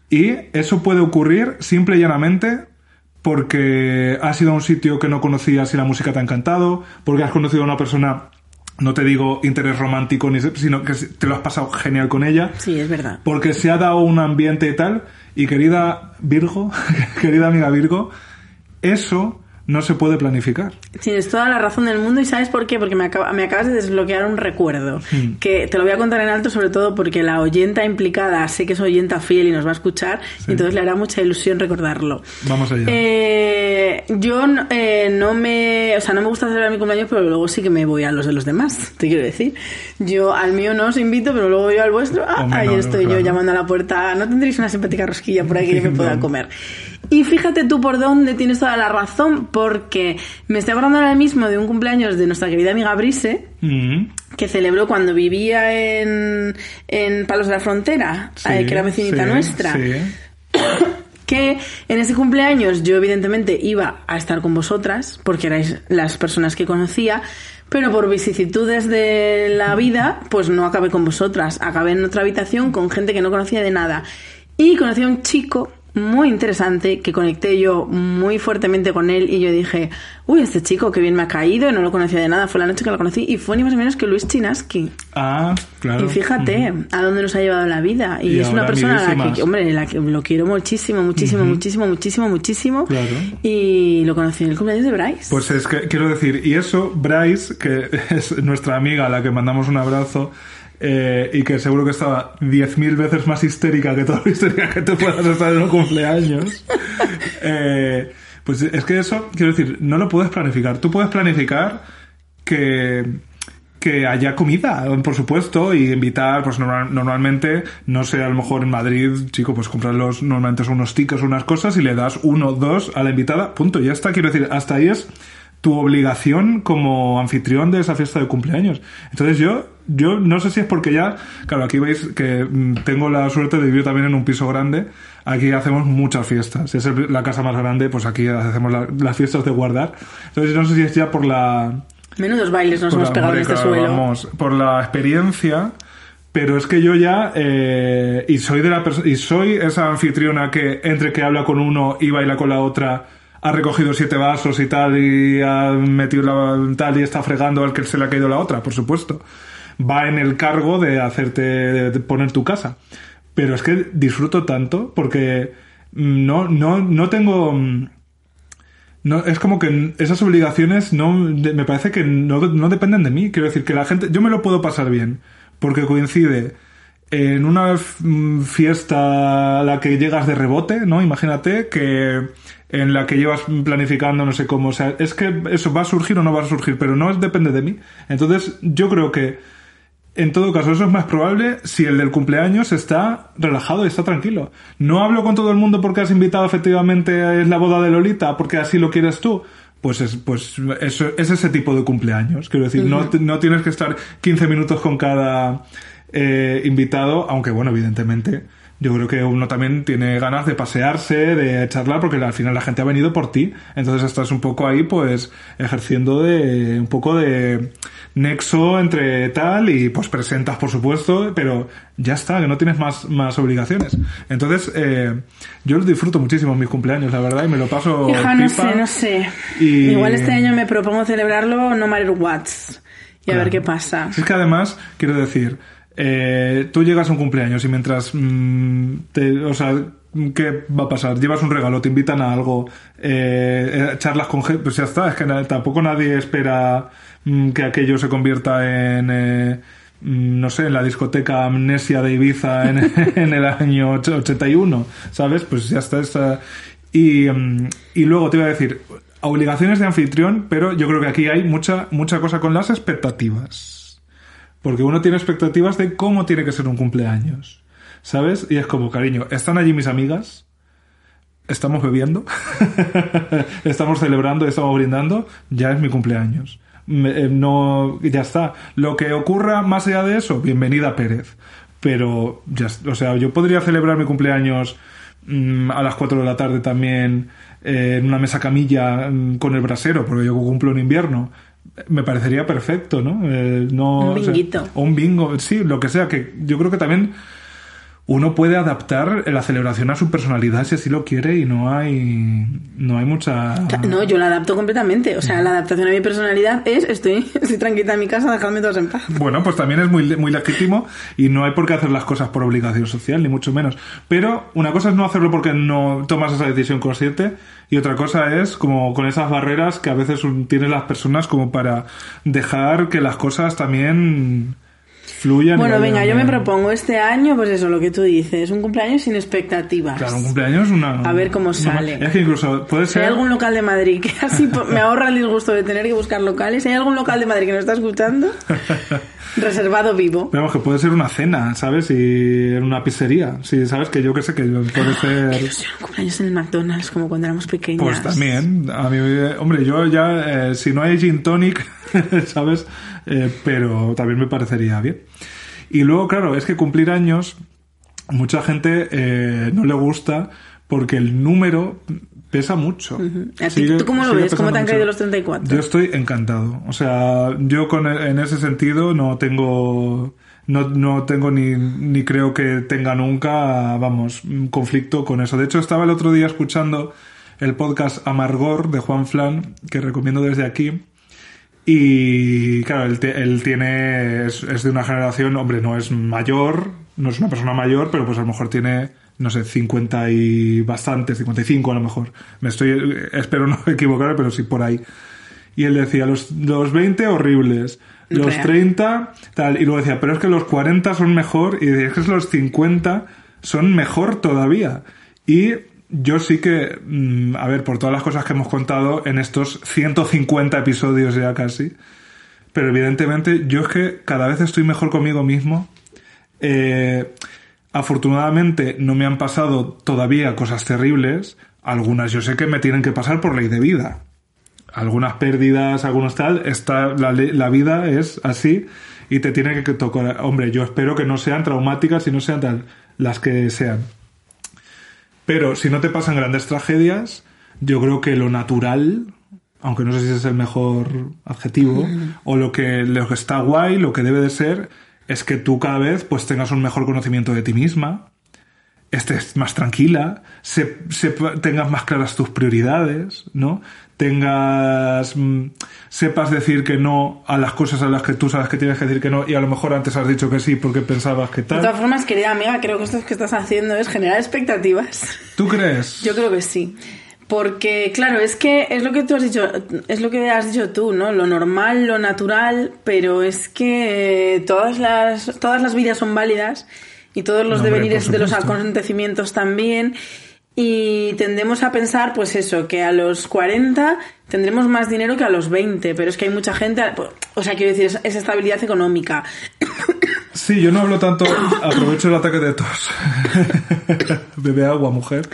Y eso puede ocurrir simple y llanamente porque has ido a un sitio que no conocías y la música te ha encantado, porque has conocido a una persona, no te digo interés romántico, ni, sino que te lo has pasado genial con ella, Sí, es verdad. porque se ha dado un ambiente y tal. Y querida Virgo, querida amiga Virgo, eso no se puede planificar. Tienes toda la razón del mundo y ¿sabes por qué? Porque me, acaba- me acabas de desbloquear un recuerdo Hmm. que te lo voy a contar en alto sobre todo porque la oyenta implicada sé que es oyenta fiel y nos va a escuchar y entonces le hará mucha ilusión recordarlo. Vamos allá. Eh, yo no- eh, no me, o sea, no me gusta celebrar mi cumpleaños, pero luego sí que me voy a los de los demás, te quiero decir. Yo al mío no os invito, pero luego yo al vuestro, ah, ahí no, no, estoy claro. yo llamando a la puerta, no tendréis una simpática rosquilla por ahí que me pueda comer. Y fíjate tú por dónde tienes toda la razón, porque me estoy acordando ahora mismo de un cumpleaños de nuestra querida amiga Brise, Mm, que celebró cuando vivía en, en Palos de la Frontera, sí, eh, que era vecinita sí, nuestra sí. que en ese cumpleaños yo evidentemente iba a estar con vosotras, porque erais las personas que conocía, pero por vicisitudes de la vida, pues no acabé con vosotras, acabé en otra habitación con gente que no conocía de nada. Y conocí a un chico muy interesante que conecté yo muy fuertemente con él y yo dije, uy, este chico que bien me ha caído, no lo conocía de nada, fue la noche que lo conocí y fue ni más ni menos que Luis Chinaski. Ah, claro. Y fíjate a dónde nos ha llevado la vida. Y, Y es una persona a la que, hombre, la que lo quiero muchísimo, muchísimo, muchísimo, muchísimo, muchísimo. Claro. Y lo conocí en el cumpleaños de Bryce. Pues es que quiero decir, y eso, Bryce, que es nuestra amiga a la que mandamos un abrazo, eh, y que seguro que estaba 10.000 veces más histérica que toda la histeria que tú puedas estar en un cumpleaños. eh, pues es que eso, quiero decir, no lo puedes planificar. Tú puedes planificar que, que haya comida, por supuesto, y invitar, pues normal- normalmente, no sé, a lo mejor en Madrid, chico, pues comprar los, normalmente son unos tickets unas cosas y le das uno, dos a la invitada, punto, ya está. Quiero decir, hasta ahí es tu obligación como anfitrión de esa fiesta de cumpleaños. Entonces yo, yo no sé si es porque ya, claro, aquí veis que mm, tengo la suerte de vivir también en un piso grande. Aquí hacemos muchas fiestas. Si es la casa más grande, pues aquí hacemos la- las fiestas de guardar. Entonces no sé si es ya por la, Menudos bailes nos hemos pegado en este suelo. vamos, por la experiencia, pero es que yo ya eh, y soy de la y soy esa anfitriona que entre que habla con uno y baila con la otra ha recogido siete vasos y tal y ha metido la tal y está fregando al que se le ha caído la otra, por supuesto. Va en el cargo de hacerte de poner tu casa. Pero es que disfruto tanto porque no no no tengo mm, no, es como que esas obligaciones no me parece que no, no dependen de mí. Quiero decir que la gente, yo me lo puedo pasar bien, porque coincide en una mm, fiesta a la que llegas de rebote, ¿no? Imagínate que en la que llevas planificando no sé cómo, o sea, es que eso va a surgir o no va a surgir, pero no depende de mí. Entonces, yo creo que en todo caso, eso es más probable si el del cumpleaños está relajado y está tranquilo. No hablo con todo el mundo porque has invitado efectivamente a la boda de Lolita, porque así lo quieres tú. Pues es, pues eso, es ese tipo de cumpleaños. Quiero decir, no, no tienes que estar 15 minutos con cada eh, invitado, aunque bueno, evidentemente yo creo que uno también tiene ganas de pasearse, de charlar, porque al final la gente ha venido por ti. Entonces estás un poco ahí, pues, ejerciendo de un poco de nexo entre tal y pues presentas, por supuesto, pero ya está, que no tienes más, más obligaciones. Entonces, eh, yo disfruto muchísimo mis cumpleaños, la verdad, y me lo paso. Hija, no sé, no sé. Igual este año me propongo celebrarlo no matter what. Y a ver qué pasa. Es que además, quiero decir, eh, tú llegas a un cumpleaños y mientras mm, te, o sea, ¿qué va a pasar? Llevas un regalo, te invitan a algo, eh, eh charlas con gente, pues ya está, es que tampoco nadie espera mm, que aquello se convierta en, eh, mm, no sé, en la discoteca Amnesia de Ibiza en, en el año 81, ¿sabes? Pues ya está, está. Y, y luego te iba a decir, obligaciones de anfitrión, pero yo creo que aquí hay mucha, mucha cosa con las expectativas. Porque uno tiene expectativas de cómo tiene que ser un cumpleaños. ¿Sabes? Y es como, cariño, están allí mis amigas, estamos bebiendo, estamos celebrando, estamos brindando, ya es mi cumpleaños. Eh, no, ya está. Lo que ocurra más allá de eso, bienvenida Pérez. Pero, ya, o sea, yo podría celebrar mi cumpleaños mm, a las 4 de la tarde también eh, en una mesa camilla mm, con el brasero, porque yo cumplo en invierno me parecería perfecto, ¿no? Eh, no un binguito. O, un bingo, sí, lo que sea, que yo creo que también uno puede adaptar la celebración a su personalidad si así lo quiere y no hay no hay mucha no yo la adapto completamente. O sea la adaptación a mi personalidad es estoy estoy tranquila en mi casa dejadme todos en paz. Bueno pues también es muy muy legítimo y no hay por qué hacer las cosas por obligación social ni mucho menos. Pero una cosa es no hacerlo porque no tomas esa decisión consciente y otra cosa es como con esas barreras que a veces tienen las personas como para dejar que las cosas también fluyan. Bueno, venga, yo me propongo este año, pues eso, lo que tú dices, un cumpleaños sin expectativas. Claro, un cumpleaños una... A ver cómo sale. es que incluso puede ser... hay algún local de Madrid que así me ahorra el disgusto de tener que buscar locales, ¿hay algún local de Madrid que nos está escuchando? Reservado vivo. Vemos que puede ser una cena, ¿sabes? Y en una pizzería. Sí, ¿sabes? Que yo que sé que puede ser... un cumpleaños en el McDonald's, como cuando éramos pequeños. Pues también. A mí, hombre, yo ya, eh, si no hay gin tonic, ¿sabes? Eh, pero también me parecería bien. Y luego, claro, es que cumplir años, mucha gente eh, no le gusta porque el número pesa mucho. ¿Tú cómo lo ves? ¿Cómo te han caído los 34? Yo estoy encantado. O sea, yo con, en ese sentido no tengo... No, no tengo ni, ni creo que tenga nunca, vamos, conflicto con eso. De hecho, estaba el otro día escuchando el podcast Amargor de Juan Flan, que recomiendo desde aquí. Y claro, él, él tiene, es, es, de una generación, hombre, no es mayor, no es una persona mayor, pero pues a lo mejor tiene no sé, 50 y bastante, 55 a lo mejor. Me estoy, espero no equivocarme, pero sí por ahí. Y él decía, los, los 20 horribles, los 30 tal, y luego decía, pero es que los 40 son mejor, y decía, es que los 50 son mejor todavía. Y yo sí que, mm, a ver, por todas las cosas que hemos contado en estos 150 episodios ya casi, pero evidentemente yo es que cada vez estoy mejor conmigo mismo. Eh, Afortunadamente no me han pasado todavía cosas terribles. Algunas yo sé que me tienen que pasar por ley de vida. Algunas pérdidas, algunos tal. Está, la, la vida es así y te tiene que tocar. Hombre, yo espero que no sean traumáticas y no sean tal, las que sean. Pero si no te pasan grandes tragedias, yo creo que lo natural, aunque no sé si es el mejor adjetivo, mm. o lo que, lo que está guay, lo que debe de ser, es que tú cada vez pues tengas un mejor conocimiento de ti misma, estés más tranquila, se, tengas más claras tus prioridades, ¿no? Tengas, mm, sepas decir que no a las cosas a las que tú sabes que tienes que decir que no y a lo mejor antes has dicho que sí porque pensabas que tal. De todas formas, querida amiga, creo que esto que estás haciendo es generar expectativas. ¿Tú crees? Yo creo que sí. Porque, claro, es que es lo que tú has dicho, es lo que has dicho tú, ¿no? Lo normal, lo natural, pero es que todas las, todas las vidas son válidas y todos los No, devenires de los acontecimientos también. Y tendemos a pensar, pues eso, que a los 40 tendremos más dinero que a los 20, pero es que hay mucha gente, o sea, quiero decir, es, es estabilidad económica. Sí, yo no hablo tanto. Aprovecho el ataque de tos. Bebe agua, mujer.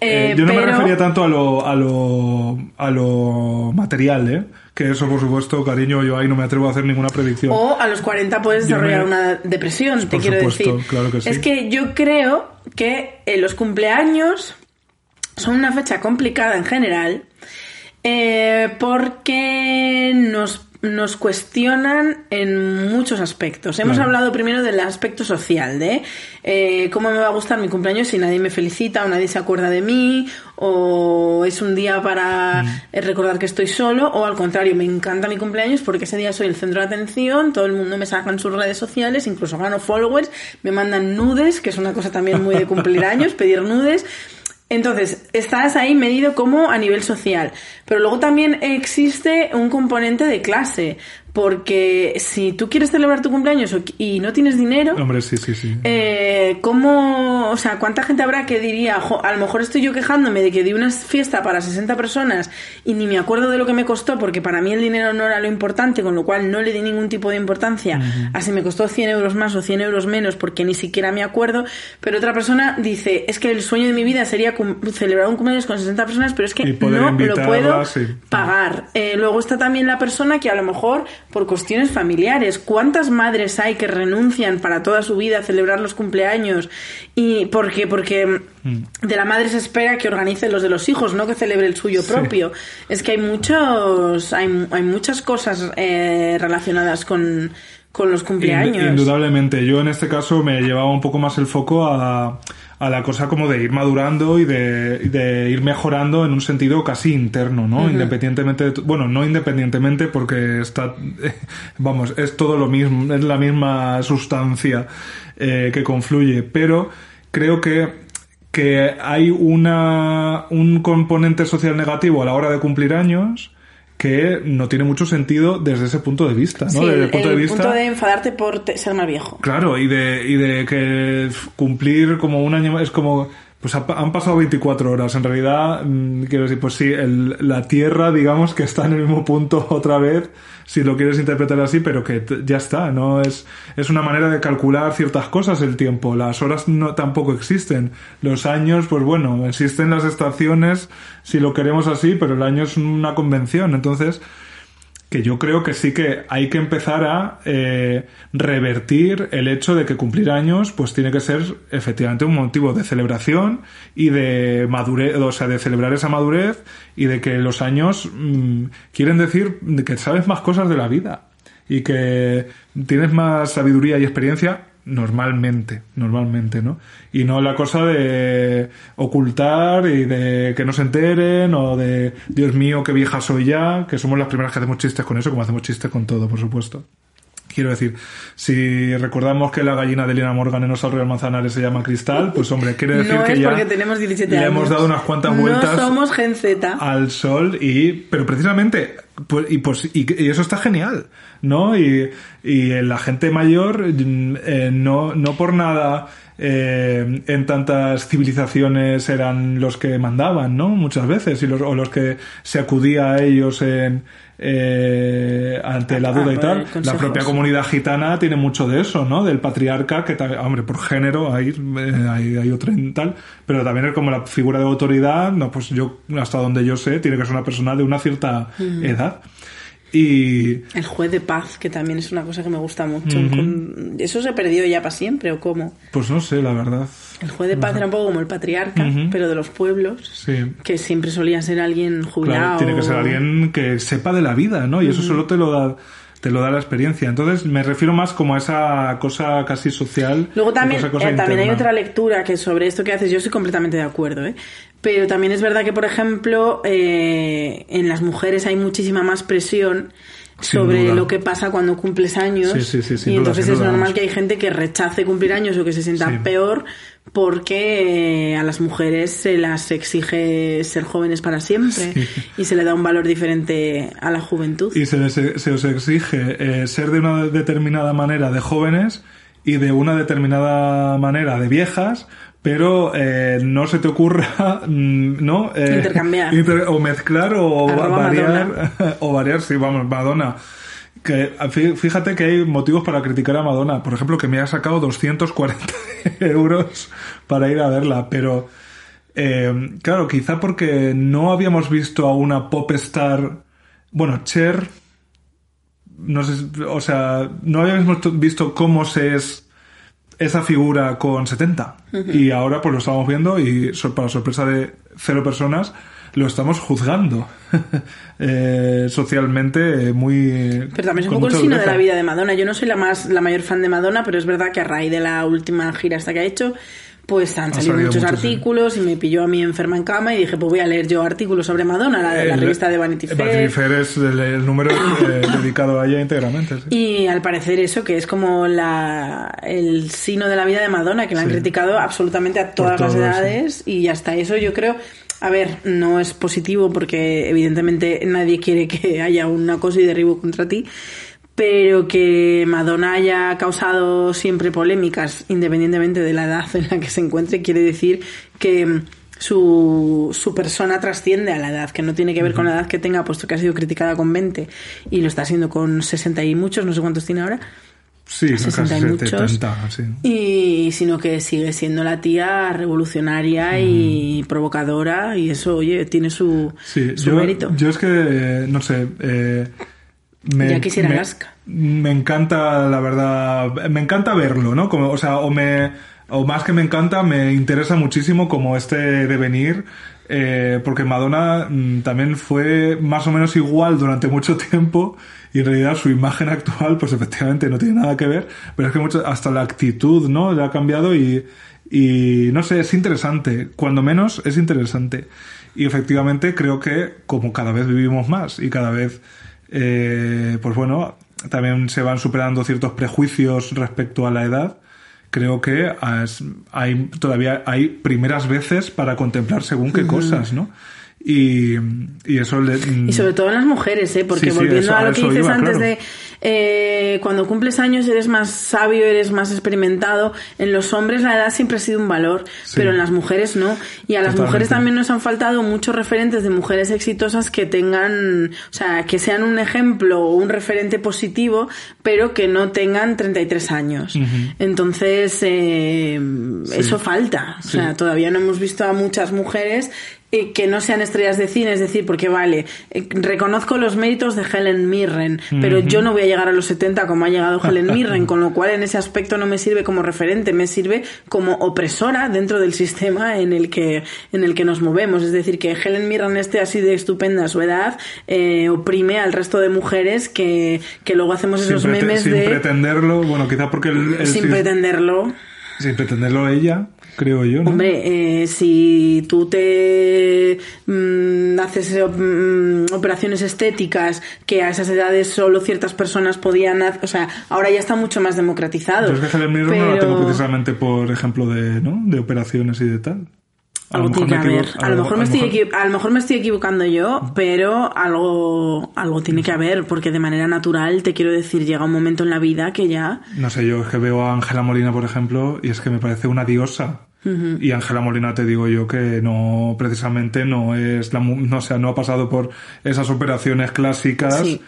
Eh, Eh, yo no me refería tanto a lo, a lo, a lo material, ¿eh? Que eso, por supuesto, cariño, yo ahí no me atrevo a hacer ninguna predicción. O a los 40 puedes desarrollar me- una depresión, te Por quiero supuesto, decir. claro que sí. Es que yo creo que eh, los cumpleaños son una fecha complicada en general eh, porque nos, nos cuestionan en muchos aspectos. Hemos Claro. hablado primero del aspecto social, de eh, cómo me va a gustar mi cumpleaños si nadie me felicita o nadie se acuerda de mí o es un día para eh, recordar que estoy solo o al contrario, me encanta mi cumpleaños porque ese día soy el centro de atención, todo el mundo me saca en sus redes sociales, incluso gano followers, me mandan nudes, que es una cosa también muy de cumplir años, pedir nudes. Entonces, estás ahí medido como a nivel social. Pero luego también existe un componente de clase. Porque si tú quieres celebrar tu cumpleaños y no tienes dinero, Hombre, sí, sí, sí. eh, ¿cómo, o sea, cuánta gente habrá que diría, "Jo, a lo mejor estoy yo quejándome de que di una fiesta para 60 personas y ni me acuerdo de lo que me costó porque para mí el dinero no era lo importante, con lo cual no le di ningún tipo de importancia, así me costó 100 euros más o 100 euros menos porque ni siquiera me acuerdo, pero otra persona dice, es que el sueño de mi vida sería celebrar un cumpleaños con 60 personas, pero es que no lo puedo sí. pagar. Eh, luego está también la persona que a lo mejor por cuestiones familiares, ¿cuántas madres hay que renuncian para toda su vida a celebrar los cumpleaños? Y porque porque Mm. de la madre se espera que organice los de los hijos, no que celebre el suyo propio. Es que hay muchos hay, hay muchas cosas eh, relacionadas con con los cumpleaños. Ind- Indudablemente. Yo en este caso me llevaba un poco más el foco a, a la cosa como de ir madurando y de, ir mejorando en un sentido casi interno, ¿no? Independientemente de bueno, no independientemente porque está, vamos, es todo lo mismo, es la misma sustancia eh, que confluye, pero creo que que hay una, un componente social negativo a la hora de cumplir años que no tiene mucho sentido desde ese punto de vista, ¿no? Sí, desde el, el punto de vista punto de enfadarte por ser más viejo. Claro, y de, y de que cumplir como un año es como. Pues han pasado 24 horas. En realidad, mm, quiero decir, pues sí, el- la Tierra, digamos que está en el mismo punto otra vez, si lo quieres interpretar así, pero que ya está, ¿no? Es, es una manera de calcular ciertas cosas el tiempo. Las horas no tampoco existen. Los años, pues bueno, existen las estaciones, si lo queremos así, pero el año es una convención. Entonces, que yo creo que sí que hay que empezar a eh, revertir el hecho de que cumplir años pues tiene que ser efectivamente un motivo de celebración y de madurez, o sea, de celebrar esa madurez y de que los años mm, quieren decir de que sabes más cosas de la vida y que tienes más sabiduría y experiencia normalmente, normalmente, ¿no? Y no la cosa de ocultar y de que no se enteren o de Dios mío, qué vieja soy ya, que somos las primeras que hacemos chistes con eso, como hacemos chistes con todo, por supuesto. Quiero decir, si recordamos que la gallina de Lina Morgan en Osal Real Manzanares se llama Cristal, pues hombre, quiere decir no que es ya porque tenemos 17 le años. hemos dado unas cuantas vueltas No somos Gen Z. al sol y pero precisamente pues, y pues y, y eso está genial no y, y la gente mayor mm, eh, no no por nada eh, en tantas civilizaciones eran los que mandaban no muchas veces y los, o los que se acudía a ellos en eh, ante la Ah, duda y por tal la propia comunidad gitana tiene mucho de eso no del patriarca que hombre por género hay eh, hay, hay otro en tal pero también es como la figura de autoridad no pues yo hasta donde yo sé tiene que ser una persona de una cierta edad y El juez de paz, que también es una cosa que me gusta mucho. ¿Eso se perdió ya para siempre o cómo? pues no sé la verdad El juez de paz era un poco como el patriarca, pero de los pueblos, sí que siempre solía ser alguien jubilado. Claro, tiene que ser alguien que sepa de la vida, ¿no? Y eso solo te lo da te lo da la experiencia. Entonces me refiero más como a esa cosa casi social. Luego también, cosa eh, también hay otra lectura que sobre esto que haces, yo estoy completamente de acuerdo, ¿eh? Pero también es verdad que, por ejemplo, eh, en las mujeres hay muchísima más presión Sin sobre duda. lo que pasa cuando cumples años. Sí, sí, sí, y entonces es normal vamos. que hay gente que rechace cumplir años o que se sienta peor porque eh, a las mujeres se las exige ser jóvenes para siempre y se le da un valor diferente a la juventud. Y se, les- se os exige eh, ser de una determinada manera de jóvenes y de una determinada manera de viejas, pero eh, no se te ocurra, mm, ¿no? Eh, Intercambiar. inter- o mezclar o Arroba variar, o variar, sí, vamos, Madonna. Que, fí- fíjate que hay motivos para criticar a Madonna. Por ejemplo, que me ha sacado 240 euros para ir a verla, pero eh, claro, quizá porque no habíamos visto a una pop star. Bueno, Cher. No sé, o sea, no habíamos visto cómo se es esa figura con 70. Y ahora pues lo estamos viendo y para sorpresa de cero personas lo estamos juzgando Eh, socialmente eh, muy... Pero también es un poco el signo de la vida de Madonna. Yo no soy la más la mayor fan de Madonna, pero es verdad que a raíz de la última gira esta que ha hecho, pues han Ha salido, salido muchos sí. artículos y me pilló a mí enferma en cama y dije, pues voy a leer yo artículos sobre Madonna, la, la El- revista de Vanity Fair. Fair es el, el número eh, dedicado a ella íntegramente. sí. Y al parecer eso, que es como la, el sino de la vida de Madonna, que la han criticado absolutamente a todas las edades y hasta eso yo creo, a ver, no es positivo porque evidentemente nadie quiere que haya un acoso y derribo contra ti, pero que Madonna haya causado siempre polémicas independientemente de la edad en la que se encuentre, quiere decir que mm, su, su persona trasciende a la edad, que no tiene que ver con la edad que tenga, puesto que ha sido criticada con 20 y lo está haciendo con 60 y muchos, no sé cuántos tiene ahora, Sí, casi 60 y muchos. 70, sí. y sino que sigue siendo la tía revolucionaria y provocadora y eso, oye, tiene su, Sí, su yo, mérito. yo es que, no sé, eh, me, Ya quisiera me, Alaska. me encanta, la verdad, me encanta verlo, ¿no? Como, o sea, o me, o más que me encanta, me interesa muchísimo como este devenir, eh, porque Madonna mm, también fue más o menos igual durante mucho tiempo y en realidad su imagen actual, pues efectivamente no tiene nada que ver, pero es que mucho, hasta la actitud, ¿no? Le ha cambiado y, y no sé, es interesante, cuando menos es interesante. Y efectivamente creo que como cada vez vivimos más y cada vez, eh, pues bueno, también se van superando ciertos prejuicios respecto a la edad, creo que hay todavía hay primeras veces para contemplar según qué cosas, ¿no? Y, y eso le... Y sobre todo en las mujeres, ¿eh? porque Sí, sí, volviendo eso- a lo que dices iba, antes claro. de eh, cuando cumples años eres más sabio, eres más experimentado. En los hombres la edad siempre ha sido un valor, Sí. pero en las mujeres no. Y a las Totalmente. mujeres también nos han faltado muchos referentes de mujeres exitosas que tengan, o sea, que sean un ejemplo o un referente positivo, pero que no tengan 33 años. Entonces, eh, eso falta. O sea, todavía no hemos visto a muchas mujeres eh, que no sean estrellas de cine, es decir, porque vale, eh, reconozco los méritos de Helen Mirren, pero yo no voy a llegar a los 70 como ha llegado Helen Mirren, con lo cual en ese aspecto no me sirve como referente, me sirve como opresora dentro del sistema en el que en el que nos movemos, es decir, que Helen Mirren esté así de estupenda a su edad eh, oprime al resto de mujeres que, que luego hacemos esos sin, memes sin de pretenderlo, bueno, quizá porque el, el- sin sin, pretenderlo. sin pretenderlo ella, creo yo, ¿no? Hombre, eh, si tú te mm, haces eh, mm, operaciones estéticas que a esas edades solo ciertas personas podían hacer, o sea, ahora ya está mucho más democratizado. Yo es que Helen Mirren no la pero tengo precisamente por ejemplo de, ¿no? de operaciones y de tal. A lo Algo mejor tiene que me haber. equivoco- A lo mejor me a estoy mejor- equi- a lo mejor me estoy equivocando yo, pero algo algo tiene que haber porque de manera natural te quiero decir llega un momento en la vida que ya No sé, yo es que veo a Ángela Molina, por ejemplo, y es que me parece una diosa. Y Ángela Molina te digo yo que no, precisamente no es la, no, o sea, no ha pasado por esas operaciones clásicas Sí.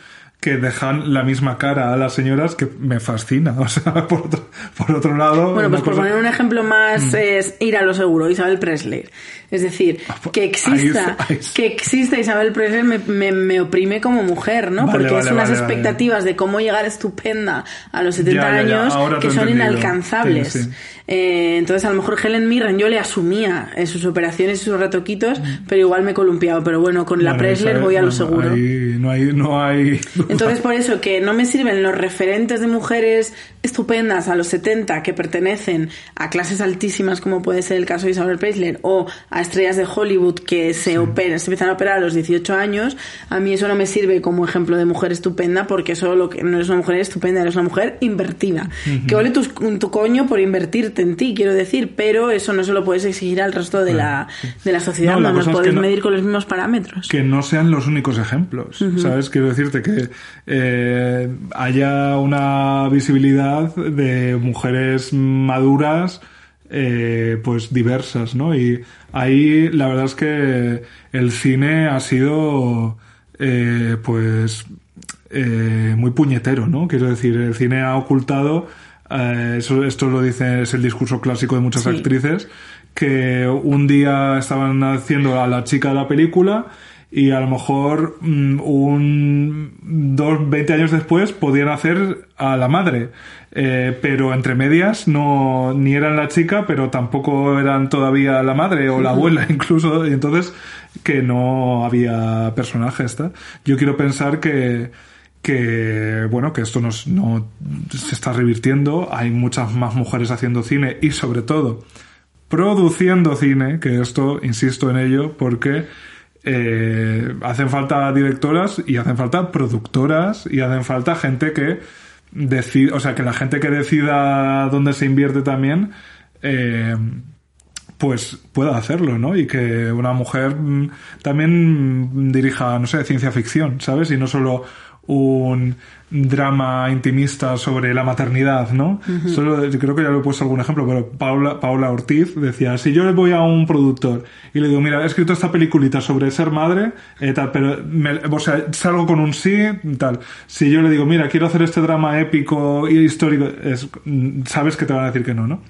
Que dejan la misma cara a las señoras que me fascina. O sea, por otro, por otro lado. Bueno, pues por cosa- poner un ejemplo Mm. más es ir a lo seguro, Isabel Presley. Es decir, que exista, Ah, pues, ahí es- que exista Isabel Presley me, me- me oprime como mujer, ¿no? Vale, Porque vale, es unas vale, expectativas de cómo llegar estupenda a los 70 Ya, ya, ya, años que son entendido. inalcanzables. Sí, sí. Eh, entonces, a lo mejor Helen Mirren yo le asumía en sus operaciones y sus retoquitos, pero igual me he columpiado. Pero bueno, con la Mm. Presley voy a lo seguro. ahí no hay, no hay. Entonces, por eso que no me sirven los referentes de mujeres estupendas a los 70 que pertenecen a clases altísimas como puede ser el caso de Isabel Preisler o a estrellas de Hollywood que se operan, se empiezan a operar a los 18 años, a mí eso no me sirve como ejemplo de mujer estupenda porque eso lo que no es una mujer estupenda, eres una mujer invertida. Que vale tu, tu, coño por invertirte en ti, quiero decir, pero eso no se lo puedes exigir al resto de, la, de la sociedad, no, nos podéis medir con los mismos parámetros. Que no sean los únicos ejemplos, ¿sabes? Quiero decirte que eh, haya una visibilidad de mujeres maduras eh, pues diversas, ¿no? Y ahí la verdad es que el cine ha sido eh, pues muy puñetero, ¿no? Quiero decir, el cine ha ocultado, eso, esto lo dice, es el discurso clásico de muchas actrices, que un día estaban haciendo a la chica de la película y a lo mejor mm, un dos, 20 años después podían hacer a la madre. Eh, pero entre medias no ni eran la chica, pero tampoco eran todavía la madre o la abuela incluso, y entonces que no había personajes. Yo quiero pensar que que bueno que esto nos, no se está revirtiendo hay muchas más mujeres haciendo cine y sobre todo produciendo cine que esto insisto en ello porque eh, hacen falta directoras y hacen falta productoras y hacen falta gente que decida, o sea, que la gente que decida dónde se invierte también, eh, pues pueda hacerlo, ¿no? Y que una mujer mm, también dirija, no sé, ciencia ficción, ¿sabes? Y no solo un drama intimista sobre la maternidad, ¿no? Solo, creo que ya lo he puesto algún ejemplo, pero Paula, Paula Ortiz decía, si yo le voy a un productor y le digo, mira, he escrito esta peliculita sobre ser madre, eh, tal, pero, o sea, salgo con un sí, tal. Si yo le digo, mira, quiero hacer este drama épico y histórico, es, sabes que te van a decir que no, ¿no?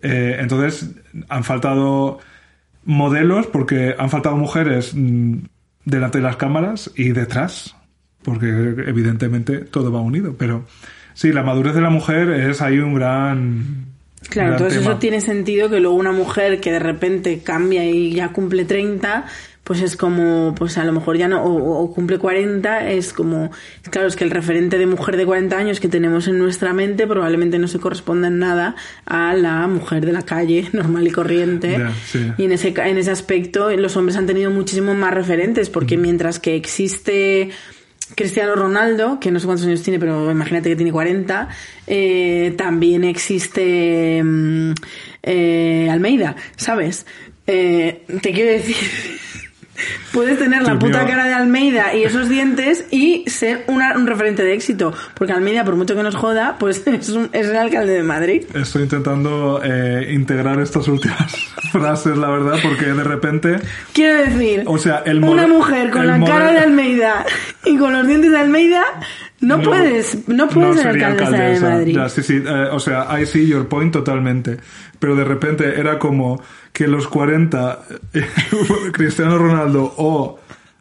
Eh, entonces, han faltado modelos porque han faltado mujeres mm, delante de las cámaras y detrás porque evidentemente todo va unido, pero sí, la madurez de la mujer es ahí un gran... Claro, entonces eso tiene sentido que luego una mujer que de repente cambia y ya cumple 30, pues es como, pues a lo mejor ya no, o, cumple 40, es como, claro, es que el referente de mujer de 40 años que tenemos en nuestra mente probablemente no se corresponda en nada a la mujer de la calle, normal y corriente. Y en ese, en ese aspecto los hombres han tenido muchísimos más referentes, porque mm. mientras que existe Cristiano Ronaldo, que no sé cuántos años tiene, pero imagínate que tiene 40, eh, también existe mm, eh, Almeida, ¿sabes? Eh, te quiero decir Puedes tener la puta cara de Almeida y esos dientes y ser un referente de éxito. Porque Almeida, por mucho que nos joda, pues es, el alcalde de Madrid. Estoy intentando eh, integrar estas últimas frases, la verdad, porque de repente. Quiero decir, o sea, una mujer con la cara de Almeida y con los dientes de Almeida no, puedes, no puedes ser alcaldesa, de Madrid. sí, sí, eh, o sea, I see your point totalmente. Pero de repente era como que los 40 Cristiano Ronaldo o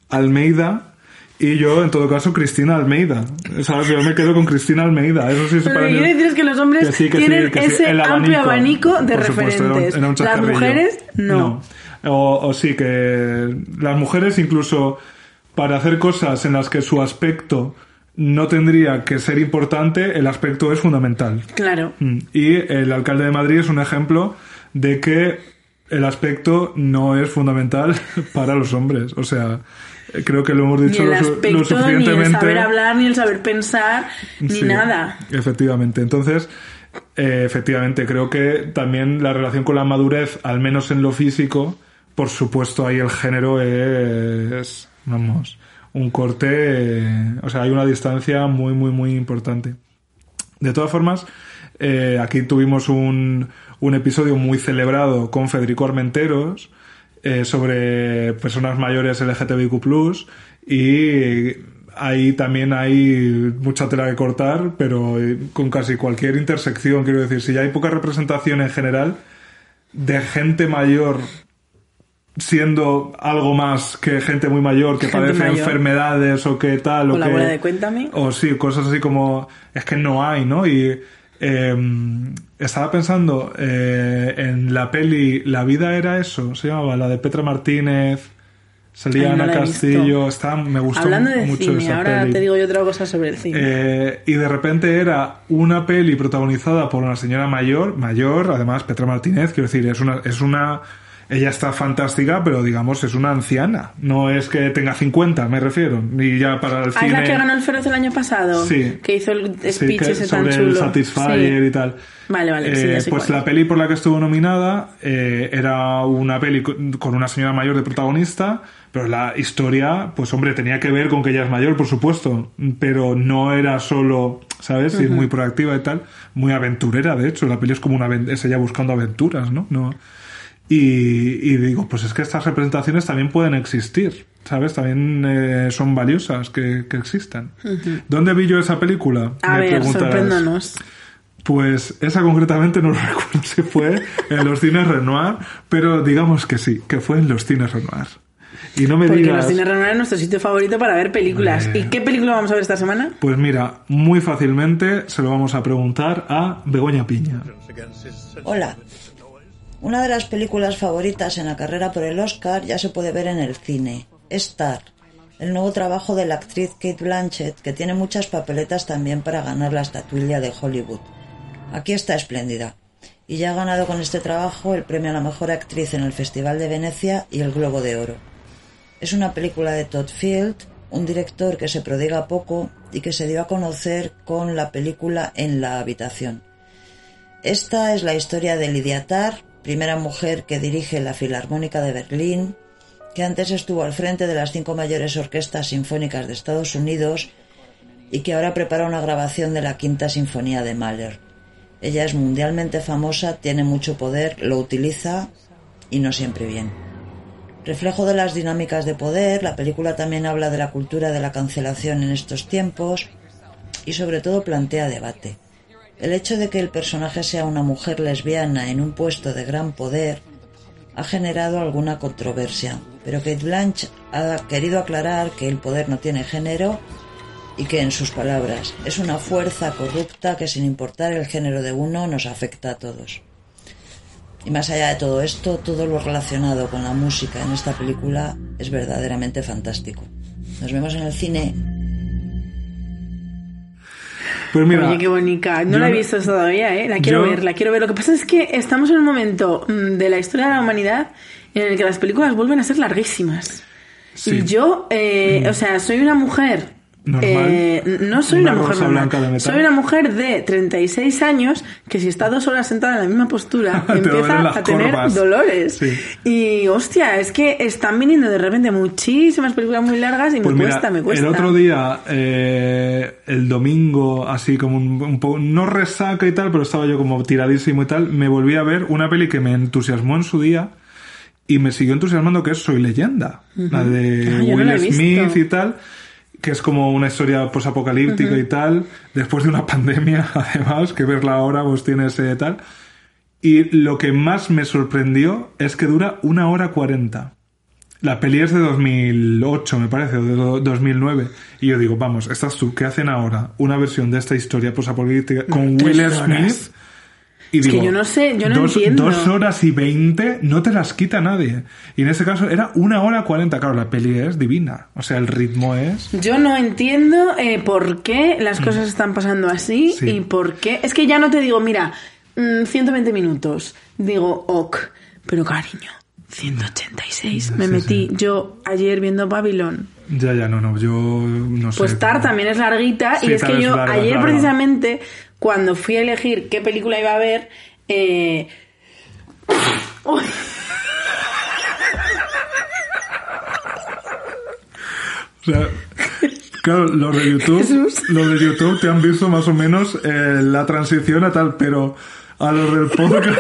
Almeida y yo, en todo caso, Cristina Almeida. ¿Sabes? Yo me quedo con Cristina Almeida. Eso sí Pero para mí... decir es que los hombres tienen ese amplio abanico de referentes. las mujeres, no. O, o, sí, que las mujeres incluso para hacer cosas en las que su aspecto no tendría que ser importante, el aspecto es fundamental. Claro. Mm. Y el alcalde de Madrid es un ejemplo de que el aspecto no es fundamental para los hombres. O sea, creo que lo hemos dicho ni el aspecto, suficientemente. Ni el saber hablar, ni el saber pensar, ni nada. Efectivamente. Entonces, eh, efectivamente, creo que también la relación con la madurez, al menos en lo físico, por supuesto, ahí el género es, vamos, un corte, o sea, hay una distancia muy, muy, muy importante. De todas formas, eh, aquí tuvimos un, un episodio muy celebrado con Federico Armenteros eh, sobre personas mayores LGTBIQ+, y ahí también hay mucha tela que cortar, pero eh, con casi cualquier intersección, quiero decir, si ya hay poca representación en general de gente mayor siendo algo más que gente muy mayor que padece enfermedades o que tal o, o la bola de cuéntame. o sí cosas así como es que no hay no y em, estaba pensando eh, en la peli La vida era eso se llamaba la de Petra Martínez Salía Ay, no Ana Castillo, está, me gustó Hablando de mucho cine, esa ahora peli. te digo yo otra cosa sobre el cine. Eh, y de repente era una peli protagonizada por una señora mayor, mayor, además Petra Martínez, quiero decir, es una, es una, ella está fantástica, pero digamos es una anciana, no es que tenga 50, me refiero, y ya para el ah, cine. es la que ganó el Feroz el año pasado. Sí. Que hizo el Sí, speech que ese tan sobre chulo. el Satisfyer Sí. y tal. Vale, vale, sí, Eh, ya sé pues cuál. la peli por la que estuvo nominada eh, era una peli con una señora mayor de protagonista, pero la historia, pues hombre, tenía que ver con que ella es mayor, por supuesto, pero no era solo, ¿sabes? Ir muy proactiva y tal, muy aventurera, de hecho, la peli es como una es ella buscando aventuras, ¿no? no y, y digo, pues es que estas representaciones también pueden existir, ¿sabes? También eh, son valiosas que, que existan. ¿Dónde vi yo esa película? A Me ver, sorpréndanos. Pues esa concretamente no recuerdo si fue en los cines Renoir, pero digamos que sí, que fue en los cines Renoir. Y no me Porque digas... los cines Renoir es nuestro sitio favorito para ver películas. Eh. ¿Y qué película vamos a ver esta semana? Pues mira, muy fácilmente se lo vamos a preguntar a Begoña Piña. Hola. Una de las películas favoritas en la carrera por el Oscar ya se puede ver en el cine. Star, el nuevo trabajo de la actriz Kate Blanchett, que tiene muchas papeletas también para ganar la estatuilla de Hollywood. Aquí está espléndida. Y ya ha ganado con este trabajo el premio a la mejor actriz en el Festival de Venecia y el Globo de Oro. Es una película de Todd Field, un director que se prodiga poco y que se dio a conocer con la película En la habitación. Esta es la historia de Lydia Tarr, primera mujer que dirige la Filarmónica de Berlín, que antes estuvo al frente de las cinco mayores orquestas sinfónicas de Estados Unidos y que ahora prepara una grabación de la quinta sinfonía de Mahler. Ella es mundialmente famosa, tiene mucho poder, lo utiliza y no siempre bien. Reflejo de las dinámicas de poder, la película también habla de la cultura de la cancelación en estos tiempos y sobre todo plantea debate. El hecho de que el personaje sea una mujer lesbiana en un puesto de gran poder ha generado alguna controversia, pero Kate Blanch ha querido aclarar que el poder no tiene género y que, en sus palabras, es una fuerza corrupta que sin importar el género de uno nos afecta a todos. Y más allá de todo esto, todo lo relacionado con la música en esta película es verdaderamente fantástico. Nos vemos en el cine. Pues mira, Oye, qué bonita. No la he no- visto todavía, ¿eh? La quiero yo- ver, la quiero ver. Lo que pasa es que estamos en un momento mm, de la historia de la humanidad en el que las películas vuelven a ser larguísimas. Sí. Y yo, eh, o sea, soy una mujer... Normal. eh, no soy Una una, mujer normal. blanca de metal. Soy una mujer de 36 años que si está dos horas sentada en la misma postura empieza a tener corvas. dolores. Sí. Y hostia, es que están viniendo de repente muchísimas películas muy largas y Pues me mira, cuesta, me cuesta. El otro día, eh, el domingo, así como un, un poco, no resaca y tal, pero estaba yo como tiradísimo y tal, me volví a ver una peli que me entusiasmó en su día y me siguió entusiasmando, que es Soy Leyenda, la de Ah, no Will. Smith y tal, que es como una historia posapocalíptica y tal, después de una pandemia, además, que verla ahora pues tiene ese tal. Y lo que más me sorprendió es que dura una hora cuarenta. La peli es de 2008, me parece, o de do- 2009. Y yo digo, vamos, estás tú, ¿qué hacen ahora? Una versión de esta historia posapocalíptica con Will. Smith. Y Es que yo no sé, yo no dos, entiendo. Dos horas y veinte no te las quita nadie. Y en este caso era una hora cuarenta. Claro, la peli es divina. O sea, el ritmo es... Yo no entiendo eh, por qué las cosas están pasando así Mm. Sí. y por qué. Es que ya no te digo, mira, mm, 120 minutos. Digo, ok. Pero cariño, 186. Me Sí, metí yo ayer viendo Babylon. Ya, ya, no, no, yo no sé. Pues Tar también es larguita Sí, y es que yo larga, ayer precisamente cuando fui a elegir qué película iba a ver, eh... uy, O sea, claro, los de YouTube, Jesús. los de YouTube te han visto más o menos eh, la transición a tal, pero a los del podcast,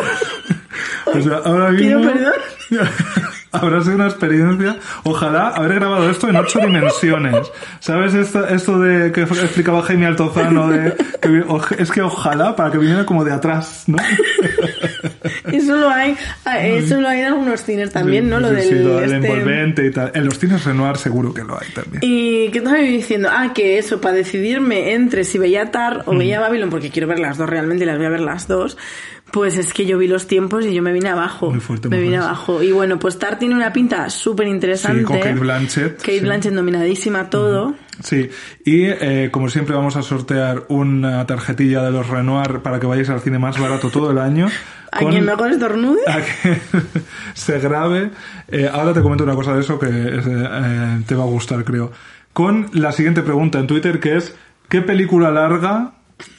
o sea, ahora Pido mismo perdón. habrá sido una experiencia. Ojalá haber grabado esto en ocho dimensiones. ¿Sabes esto, esto de que explicaba Jaime Altozano de que es que ojalá para que viniera como de atrás, ¿no? Eso lo hay, ah, eso lo hay en algunos cines también, ¿no? Lo Sí, del sí, lo del este- envolvente y tal. En los cines Renoir seguro que lo hay también. Y qué estaba diciendo, ah, que eso, para decidirme entre si veía Tar o veía Babylon, porque quiero ver las dos realmente y las voy a ver las dos, Pues es que yo vi los tiempos y yo me vine abajo. Muy fuerte, me vine fuerte. abajo. Y bueno, pues Tar tiene una pinta súper interesante. Sí, con Kate Blanchett. Kate sí. Blanchett nominadísima a todo. Sí, y eh, como siempre vamos a sortear una tarjetilla de los Renoir para que vayáis al cine más barato todo el año. A quien mejor estornude. a que se grabe. Eh, ahora te comento una cosa de eso que eh, te va a gustar, creo. Con la siguiente pregunta en Twitter, que es ¿qué película larga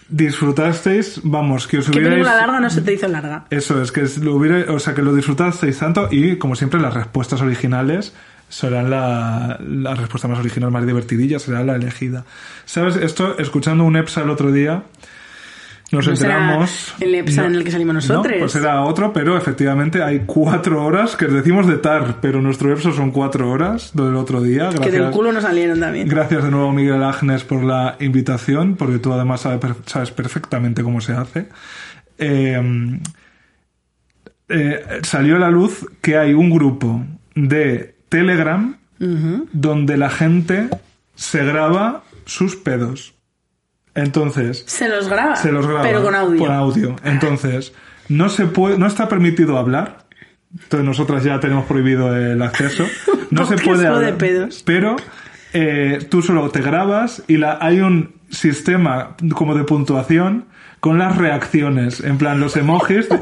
disfrutasteis? Vamos, que os ¿Qué hubierais... película larga no se te hizo larga? Eso es, que lo hubiera, o sea, que lo disfrutasteis tanto y, como siempre, las respuestas originales serán la, la respuesta más original, más divertidilla, será la elegida. ¿Sabes? Esto, escuchando un EPSA el otro día, nos No enteramos... el EPSA en el que salimos nosotros. No, pues era otro, pero efectivamente hay cuatro horas que decimos de TAR, pero nuestro EPSA son cuatro horas del otro día. Que del Gracias, culo no salieron también. gracias de nuevo, Miguel Agnes, por la invitación, porque tú además sabes, per- sabes perfectamente cómo se hace. Eh, eh, salió a la luz que hay un grupo de Telegram donde la gente se graba sus pedos. Entonces, Se los graba. se los graba Pero con audio. por audio. Entonces, no se puede, no está permitido hablar. Entonces nosotras ya tenemos prohibido el acceso. No se puede solo de hablar. pedos. Pero eh, tú solo te grabas y la, hay un sistema como de puntuación con las reacciones. En plan, los emojis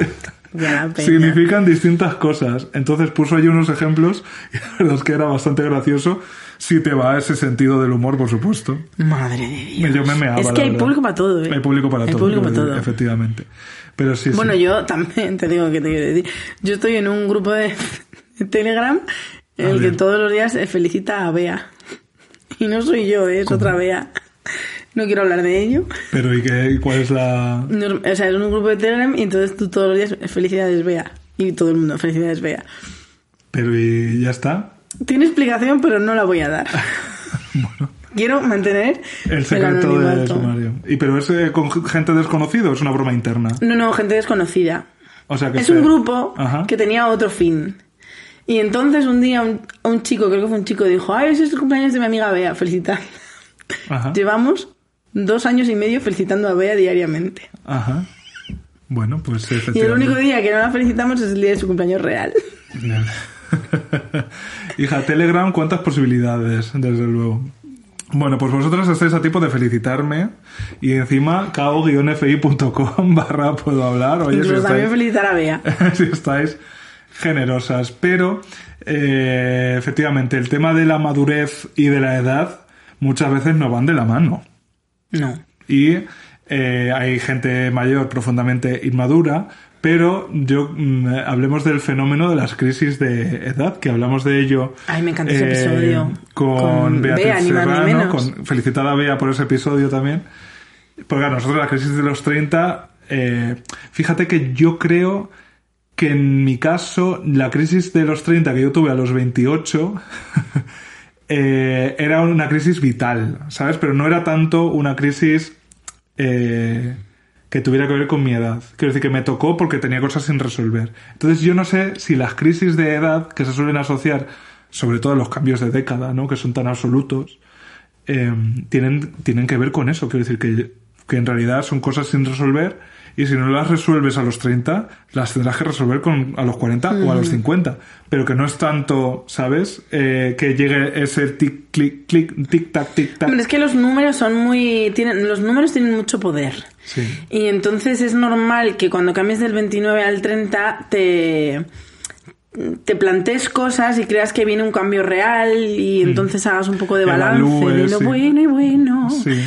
Ya, significan distintas cosas. Entonces puso allí unos ejemplos y la verdad es que era bastante gracioso si te va ese sentido del humor, por supuesto. Madre de Dios. Yo me meaba, es que hay público para todo, ¿eh? Hay público para Hay todo. público para decir, todo. Efectivamente. Pero sí, Bueno, sí. yo también te digo que te quiero decir. Yo estoy en un grupo de, Telegram en el que ver. todos los días se felicita a Bea. Y no soy yo, ¿eh? es otra Bea. No quiero hablar de ello. Pero ¿y qué, cuál es la...? No- o sea, es un grupo de Telegram y entonces tú todos los días felicidades Bea. Y todo el mundo, felicidades Bea. Pero ¿y ya está? Tiene explicación, pero no la voy a dar. Quiero mantener El secreto del anonimato. sumario. ¿Y pero es eh, con gente desconocida o es una broma interna? No, no, gente desconocida. O sea que es un grupo Ajá. que tenía otro fin. Y entonces un día un, un chico, creo que fue un chico, dijo, ay, ese es el cumpleaños de mi amiga Bea, felicitar. Ajá. Llevamos dos años y medio felicitando a Bea diariamente. Ajá. Bueno, pues Y el único día que no la felicitamos es el día de su cumpleaños real. Hija, Telegram, ¿cuántas posibilidades? Desde luego. Bueno, pues vosotras estáis a tipo de felicitarme y encima cao-fi.com barra puedo hablar. Oye, si Incluso también estáis, felicitar a Bea. si estáis generosas. Pero, eh, efectivamente, el tema de la madurez y de la edad muchas veces no van de la mano. No. Y eh, hay gente mayor profundamente inmadura, pero yo mm, hablemos del fenómeno de las crisis de edad, que hablamos de ello. eh, Ay, me encanta ese episodio. Con, Con Beatriz Bea, ni más ni Serrano, menos. con, felicitada a Bea por ese episodio también. Porque claro, nosotros la crisis de los 30, eh, fíjate que yo creo que en mi caso, la crisis de los 30 que yo tuve a los 28, eh, era una crisis vital, ¿sabes? Pero no era tanto una crisis eh, que tuviera que ver con mi edad. Quiero decir que me tocó porque tenía cosas sin resolver. Entonces yo no sé si las crisis de edad que se suelen asociar, sobre todo los cambios de década, ¿no? Que son tan absolutos, eh, tienen, tienen que ver con eso. Quiero decir que, que en realidad son cosas sin resolver y si no las resuelves a los 30, las tendrás que resolver con, a los 40 o a los 50. Pero que no es tanto, ¿sabes? Eh, que llegue ese tic, clic, clic, tic, tac, tic, tac. Hombre, es que los números son muy... Tienen, los números tienen mucho poder. Sí. Y entonces es normal que cuando cambies del 29 al 30 te, te plantees cosas y creas que viene un cambio real y entonces hagas un poco de balance de lo sí. bueno y bueno. Sí.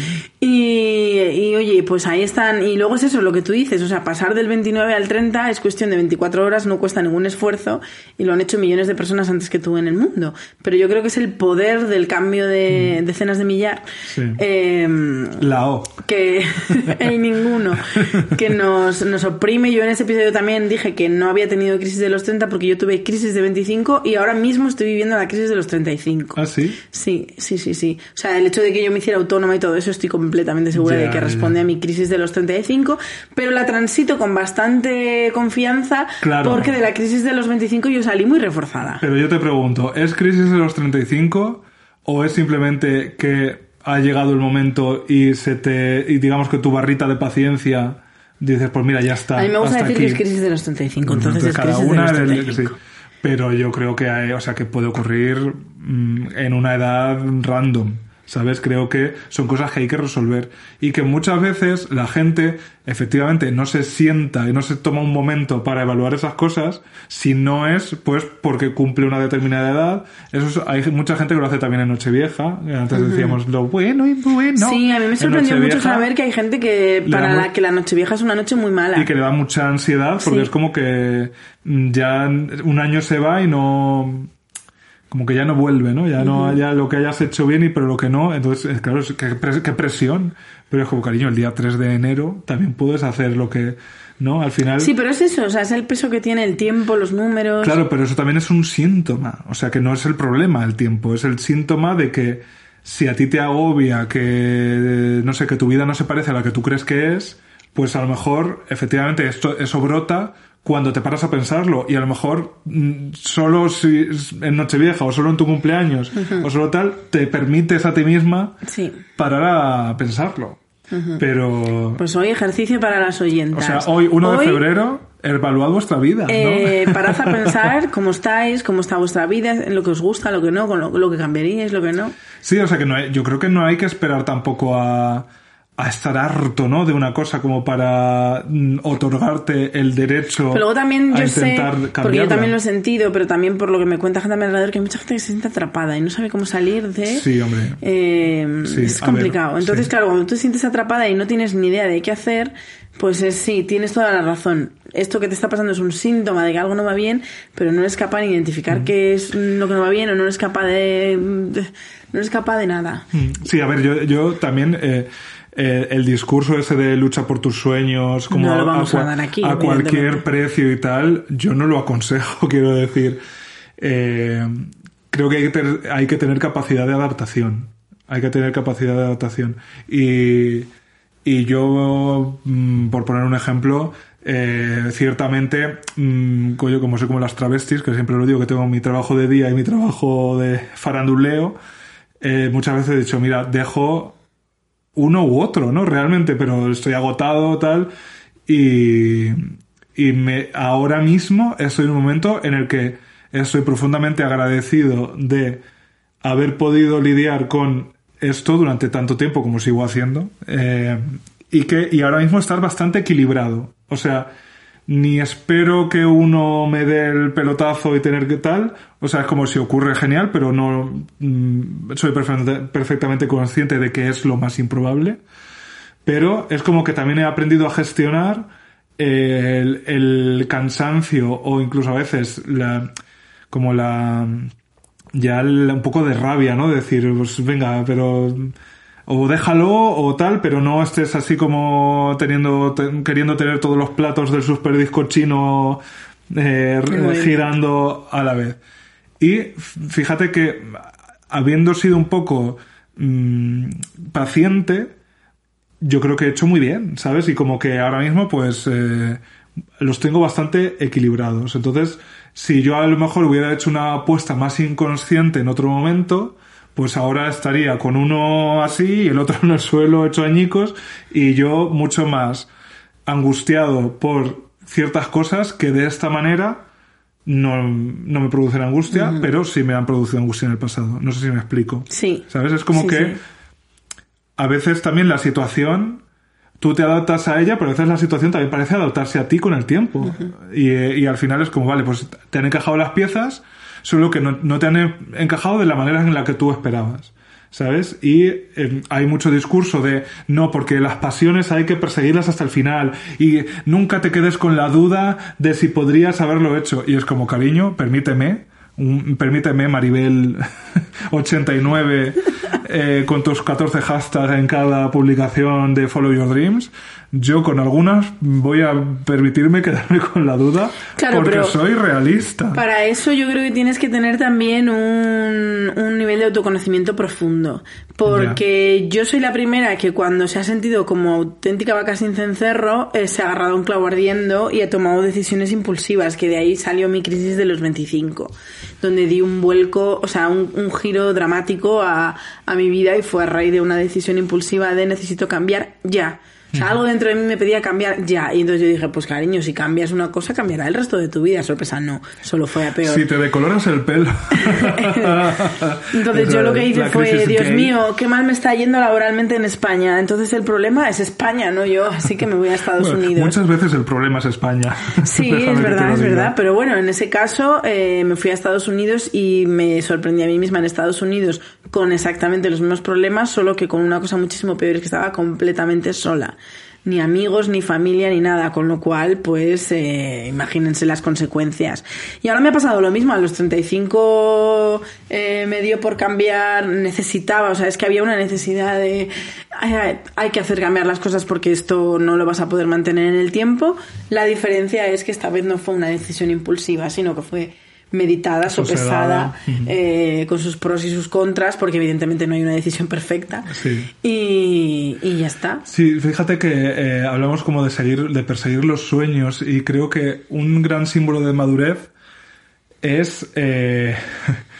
Y, y, oye, pues ahí están. Y luego es eso, lo que tú dices, o sea, pasar del 29 al 30 es cuestión de 24 horas, no cuesta ningún esfuerzo y lo han hecho millones de personas antes que tú en el mundo. Pero yo creo que es el poder del cambio de decenas de millar. Sí. em, La O. que hay ninguno que nos, nos oprime. Yo en ese episodio también dije que no había tenido crisis de los 30 porque yo tuve crisis de 25 y ahora mismo estoy viviendo la crisis de los 35. ¿Ah, sí? Sí, sí, sí, sí. O sea, el hecho de que yo me hiciera autónoma y todo eso estoy completamente segura Ya, de que responde ya. a mi crisis de los 35, pero la transito con bastante confianza Claro. porque de la crisis de los 25 yo salí muy reforzada. Pero yo te pregunto, ¿es crisis de los 35 o es simplemente que ha llegado el momento y se te y digamos que tu barrita de paciencia dices, pues mira, ya está. A mí me gusta decir que aquí. es crisis de los 35, entonces, es cada crisis una de los del- 35. sí. Pero yo creo que hay, o sea, que puede ocurrir mm, en una edad random. ¿Sabes? Creo que son cosas que hay que resolver. Y que muchas veces la gente, efectivamente, no se sienta y no se toma un momento para evaluar esas cosas si no es, pues, porque cumple una determinada edad. Eso es- hay mucha gente que lo hace también en Nochevieja. Antes decíamos lo bueno y bueno. sí, a mí me En sorprendió mucho saber que hay gente que para la que la Nochevieja es una noche muy mala. y que le da mucha ansiedad porque Sí. es como que mm, ya un año se va y no como que ya no vuelve, ¿no? Ya no haya lo que hayas hecho bien y pero lo que no, entonces es- claro, qué presión, pero es como cariño, el día 3 de enero también puedes hacer lo que, ¿no? Al final Sí, pero es eso, o sea, es el peso que tiene el tiempo, los números. Claro, pero eso también es un síntoma. O sea, que no es el problema el tiempo, es el síntoma de que si a ti te agobia que, no sé, que tu vida no se parece a la que tú crees que es, pues a lo mejor, efectivamente, esto, eso brota cuando te paras a pensarlo y a lo mejor mm, solo si en Nochevieja o solo en tu cumpleaños o solo tal te permites a ti misma Sí. parar a pensarlo. Pero, Pues hoy ejercicio para las o oyentas. sea, hoy 1 de Hoy, febrero, evaluad vuestra vida, ¿no? Eh, parad a pensar cómo estáis, cómo está vuestra vida, en lo que os gusta, lo que no, con lo, lo que cambiaríais, lo que no. Sí, o sea que no hay- yo creo que no hay que esperar tampoco a, a estar harto, ¿no? De una cosa como para mm, otorgarte el derecho Pero luego también a yo sé, intentar porque yo cambiarla. también lo he sentido, pero también por lo que me cuenta gente a mi alrededor, que hay mucha gente que se siente atrapada y no sabe cómo salir de... Sí, hombre. Eh, Sí, es a ver, complicado. Entonces, sí. claro, cuando tú te sientes atrapada y no tienes ni idea de qué hacer, pues es sí, tienes toda la razón. Esto que te está pasando es un síntoma de que algo no va bien, pero no eres capaz de identificar Mm. qué es lo que no va bien o no eres capaz de... de- no eres capaz de nada. Mm, Sí, a ver, yo, yo también... eh, eh, el discurso ese de lucha por tus sueños, como No lo vamos a, a cua- dar aquí, a cualquier precio y tal, yo no lo aconsejo, quiero decir. Eh, creo que hay que, tener, hay que tener capacidad de adaptación. Hay que tener capacidad de adaptación. Y, y yo, mm, por poner un ejemplo, eh, ciertamente, mm, yo como soy como las travestis, que siempre lo digo que tengo mi trabajo de día y mi trabajo de faranduleo, eh, muchas veces he dicho, mira, dejo uno u otro, ¿no? Realmente, pero estoy agotado, tal, y, y me, ahora mismo estoy en un momento en el que estoy profundamente agradecido de haber podido lidiar con esto durante tanto tiempo como sigo haciendo, eh, y que, y ahora mismo estar bastante equilibrado. O sea, ni espero que uno me dé el pelotazo y tener que tal. O sea, es como si ocurre genial, pero no mm, soy perfectamente, consciente de que es lo más improbable. Pero es como que también he aprendido a gestionar eh, el, cansancio o incluso a veces la, como la ya un poco de rabia, ¿no? De decir, pues venga, pero o déjalo o tal, pero no estés así como teniendo te- queriendo tener todos los platos del super disco chino eh, girando a la vez. Y fíjate que habiendo sido un poco mm, paciente, yo creo que he hecho muy bien, ¿sabes? Y como que ahora mismo, pues, eh, los tengo bastante equilibrados. Entonces, si yo a lo mejor hubiera hecho una apuesta más inconsciente en otro momento, pues ahora estaría con uno así y el otro en el suelo hecho añicos y yo mucho más angustiado por ciertas cosas que de esta manera no, no me producen angustia, pero sí me han producido angustia en el pasado. No sé si me explico. Sí. ¿Sabes? Es como Sí, que sí. a veces también la situación, tú te adaptas a ella, pero a veces la situación también parece adaptarse a ti con el tiempo. y, eh, y al final es como, vale, pues te han encajado las piezas, solo que no, no te han en- encajado de la manera en la que tú esperabas. ¿Sabes? Y eh, hay mucho discurso de no, porque las pasiones hay que perseguirlas hasta el final y nunca te quedes con la duda de si podrías haberlo hecho. Y es como, cariño, permíteme, permíteme, Maribel 89, eh, con tus 14 hashtags en cada publicación de Follow Your Dreams. Yo con algunas voy a permitirme quedarme con la duda Claro, porque soy realista. Para eso yo creo que tienes que tener también un, un nivel de autoconocimiento profundo. Porque yo soy la primera que cuando se ha sentido como auténtica vaca sin cencerro, eh, se ha agarrado a un clavo ardiendo y ha tomado decisiones impulsivas, que de ahí salió mi crisis de los 25, donde di un vuelco, o sea, un, un giro dramático a, a mi vida y fue a raíz de una decisión impulsiva de necesito cambiar ya. O sea, algo dentro de mí me pedía cambiar ya. Y entonces yo dije, pues cariño, si cambias una cosa, cambiará el resto de tu vida. Sorpresa, no. Solo fue a peor. Si te decoloras el pelo. entonces yo lo que hice fue, Dios mío, qué mal me está yendo laboralmente en España. Entonces el problema es España, no yo. Así que me voy a Estados Unidos. Muchas veces el problema es España. Sí, es verdad, es verdad. Pero bueno, en ese caso eh, me fui a Estados Unidos y me sorprendí a mí misma en Estados Unidos con exactamente los mismos problemas, solo que con una cosa muchísimo peor, es que estaba completamente sola ni amigos, ni familia, ni nada, con lo cual, pues, eh, imagínense las consecuencias. Y ahora me ha pasado lo mismo, a los 35 eh, me dio por cambiar, necesitaba, o sea, es que había una necesidad de, hay, hay que hacer cambiar las cosas porque esto no lo vas a poder mantener en el tiempo. La diferencia es que esta vez no fue una decisión impulsiva, sino que fue meditada, sopesada, eh, con sus pros y sus contras, porque evidentemente no hay una decisión perfecta. Y, ya está. Sí, fíjate que eh, hablamos como de seguir, de perseguir los sueños, y creo que un gran símbolo de madurez es eh,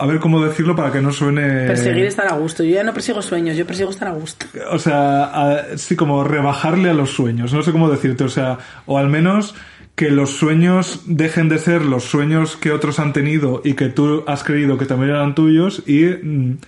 a ver cómo decirlo para que no suene. Perseguir estar a gusto. Yo ya no persigo sueños, yo persigo estar a gusto. O sea, sí, como rebajarle a los sueños. No sé cómo decirte. O sea, o al menos que los sueños dejen de ser los sueños que otros han tenido y que tú has creído que también eran tuyos y mm,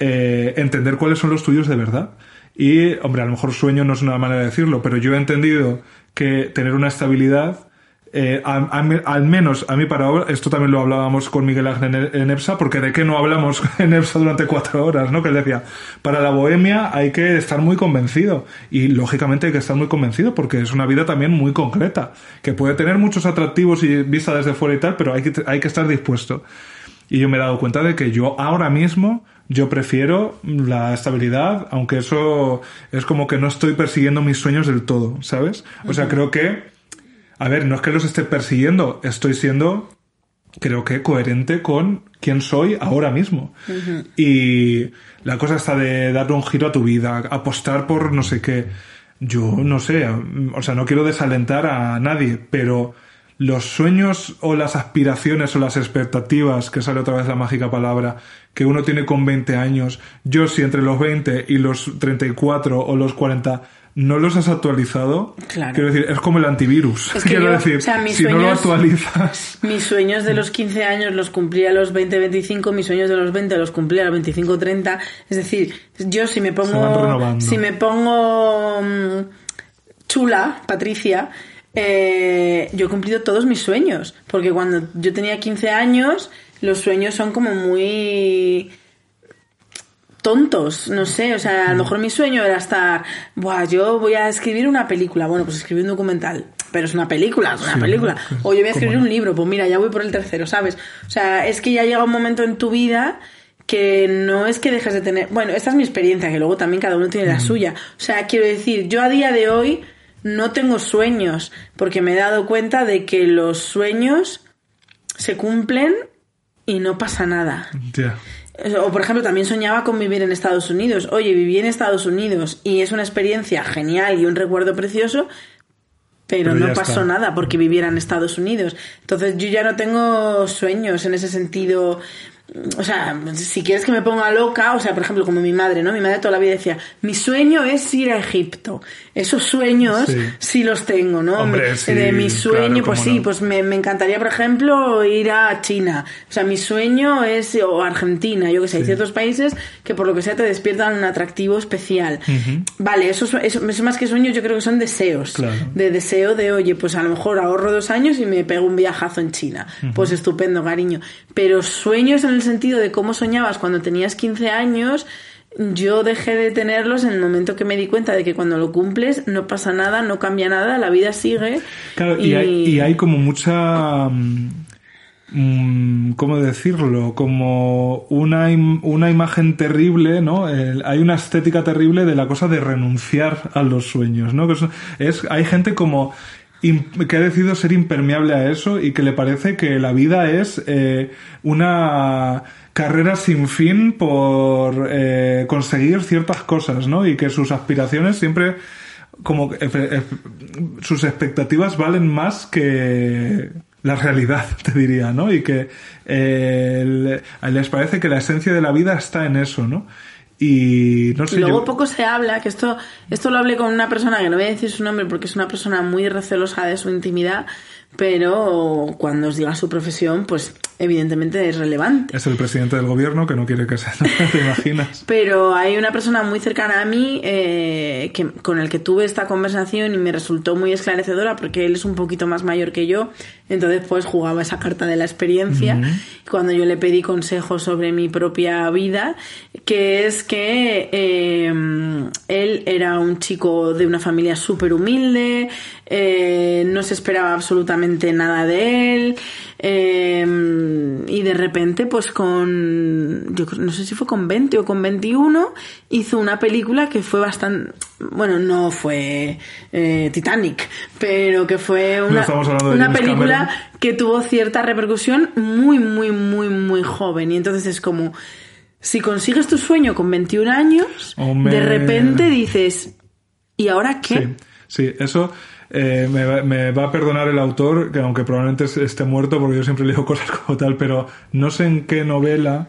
eh, entender cuáles son los tuyos de verdad. Y, hombre, a lo mejor sueño no es una manera de decirlo, pero yo he entendido que tener una estabilidad eh, al menos a mí para ahora, esto también lo hablábamos con Miguel Ángel en, EPSA, porque de qué no hablamos en EPSA durante cuatro horas, ¿no? Que él decía, para la bohemia hay que estar muy convencido, y lógicamente hay que estar muy convencido, porque es una vida también muy concreta, que puede tener muchos atractivos y vista desde fuera y tal, pero hay que, hay que estar dispuesto. Y yo me he dado cuenta de que yo ahora mismo, yo prefiero la estabilidad, aunque eso es como que no estoy persiguiendo mis sueños del todo, ¿sabes? O sea, creo que a ver, no es que los esté persiguiendo, estoy siendo, creo que, coherente con quién soy ahora mismo. Y la cosa está de darle un giro a tu vida, apostar por no sé qué. Yo no sé, o sea, no quiero desalentar a nadie, pero los sueños o las aspiraciones o las expectativas, que sale otra vez la mágica palabra, que uno tiene con 20 años, yo si entre los 20 y los 34 o los 40 no los has actualizado, quiero decir, es como el antivirus. quiero decir, si no lo actualizas. Mis sueños de los 15 años los cumplí a los 20, 25, mis sueños de los 20 los cumplí a los 25, 30. Es decir, yo si me pongo. Si me pongo. Mm, chula, Patricia. Eh, yo he cumplido todos mis sueños. Porque cuando yo tenía 15 años, los sueños son como muy tontos, no sé, o sea, a lo mejor mi sueño era estar, buah, yo voy a escribir una película, bueno, pues escribir un documental, pero es una película, es una película, o yo voy a escribir un libro, pues mira, ya voy por el tercero, ¿sabes? O sea, es que ya llega un momento en tu vida que no es que dejes de tener, bueno, esta es mi experiencia, que luego también cada uno tiene la suya, o sea, quiero decir, yo a día de hoy no tengo sueños, porque me he dado cuenta de que los sueños se cumplen y no pasa nada. O por ejemplo, también soñaba con vivir en Estados Unidos. Oye, viví en Estados Unidos y es una experiencia genial y un recuerdo precioso, pero, no pasó nada porque viviera en Estados Unidos. Entonces yo ya no tengo sueños en ese sentido o sea, si quieres que me ponga loca, o sea, por ejemplo, como mi madre, ¿no? Mi madre toda la vida decía, mi sueño es ir a Egipto. Esos sueños sí, los tengo, ¿no? de mi sueño, pues sí, pues me, encantaría, por ejemplo, ir a China. O sea, mi sueño es, o Argentina, yo que sé, hay ciertos países que por lo que sea te despiertan un atractivo especial. Vale, eso, es más que sueños, yo creo que son deseos. De deseo de, oye, pues a lo mejor ahorro dos años y me pego un viajazo en China. Pues estupendo, cariño. Pero sueños en el sentido de cómo soñabas cuando tenías 15 años, yo dejé de tenerlos en el momento que me di cuenta de que cuando lo cumples no pasa nada, no cambia nada, la vida sigue. Claro, y, hay, como mucha... Mm, ¿Cómo decirlo? Como una, una imagen terrible, ¿no? hay una estética terrible de la cosa de renunciar a los sueños, ¿no? Que es, hay gente como que ha decidido ser impermeable a eso y que le parece que la vida es eh, una carrera sin fin por eh, conseguir ciertas cosas, ¿no? Y que sus aspiraciones siempre como eh, sus expectativas valen más que la realidad, te diría, ¿no? Y que les parece que la esencia de la vida está en eso, ¿no? Y no sé. Luego yo- poco se habla, que esto, esto lo hablé con una persona que no voy a decir su nombre porque es una persona muy recelosa de su intimidad, pero cuando os diga su profesión, pues evidentemente es relevante. Es el presidente del gobierno que no quiere que se. ¿Te imaginas? Pero hay una persona muy cercana a mí eh, que, con el que tuve esta conversación y me resultó muy esclarecedora porque él es un poquito más mayor que yo, entonces pues jugaba esa carta de la experiencia cuando yo le pedí consejos sobre mi propia vida, que es que eh, él era un chico de una familia súper humilde, eh, no se esperaba absolutamente nada de él. eh, y de repente, pues con, yo no sé si fue con 20 o con 21, hizo una película que fue bastante, bueno, no fue eh, Titanic, pero que fue una, una película Cameron. que tuvo cierta repercusión muy, muy, muy, muy joven. Y entonces es como, si consigues tu sueño con 21 años, de repente dices, ¿y ahora qué? Sí, sí, eso eh, me, va- a perdonar el autor, que aunque probablemente es- esté muerto, porque yo siempre leo cosas como tal, pero no sé en qué novela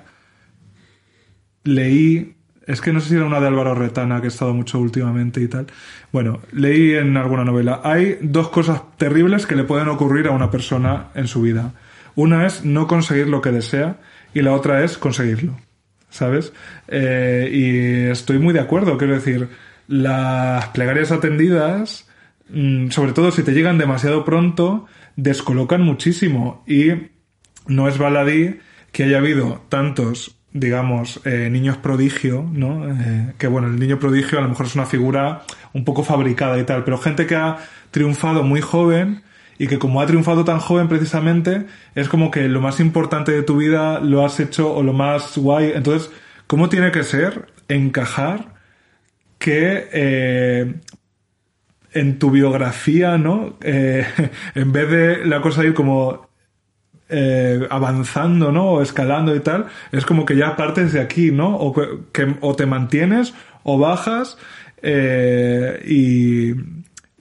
leí. Es que no sé si era una de Álvaro Retana, que he estado mucho últimamente y tal. Bueno, leí en alguna novela. Hay dos cosas terribles que le pueden ocurrir a una persona en su vida. Una es no conseguir lo que desea y la otra es conseguirlo. ¿Sabes? Eh, y estoy muy de acuerdo. Quiero decir, las plegarias atendidas, sobre todo si te llegan demasiado pronto, descolocan muchísimo. Y no es baladí que haya habido tantos, digamos, eh, niños prodigio, ¿no? Eh, que bueno, el niño prodigio a lo mejor es una figura un poco fabricada y tal, pero gente que ha triunfado muy joven y que como ha triunfado tan joven precisamente, es como que lo más importante de tu vida lo has hecho o lo más guay. Entonces, ¿cómo tiene que ser encajar que eh, en tu biografía, ¿no? Eh, en vez de la cosa ir como eh, avanzando, ¿no? O escalando y tal, es como que ya partes de aquí, ¿no? O, que, o te mantienes o bajas eh, y,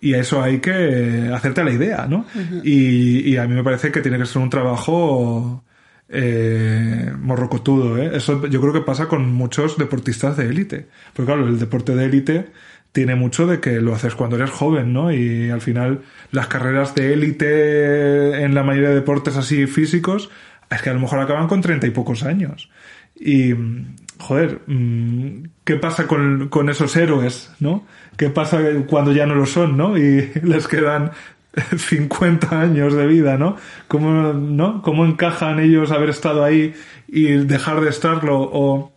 y eso hay que hacerte la idea, ¿no? y, y a mí me parece que tiene que ser un trabajo eh, morrocotudo, ¿eh? Eso yo creo que pasa con muchos deportistas de élite. Porque claro, el deporte de élite tiene mucho de que lo haces cuando eres joven, ¿no? Y al final las carreras de élite en la mayoría de deportes así físicos es que a lo mejor acaban con treinta y pocos años. Y, joder, mm, ¿qué pasa con, con esos héroes, no? ¿Qué pasa cuando ya no lo son, no? Y les quedan 50 años de vida, ¿no? ¿Cómo, ¿no? ¿Cómo encajan ellos haber estado ahí y dejar de estarlo? O,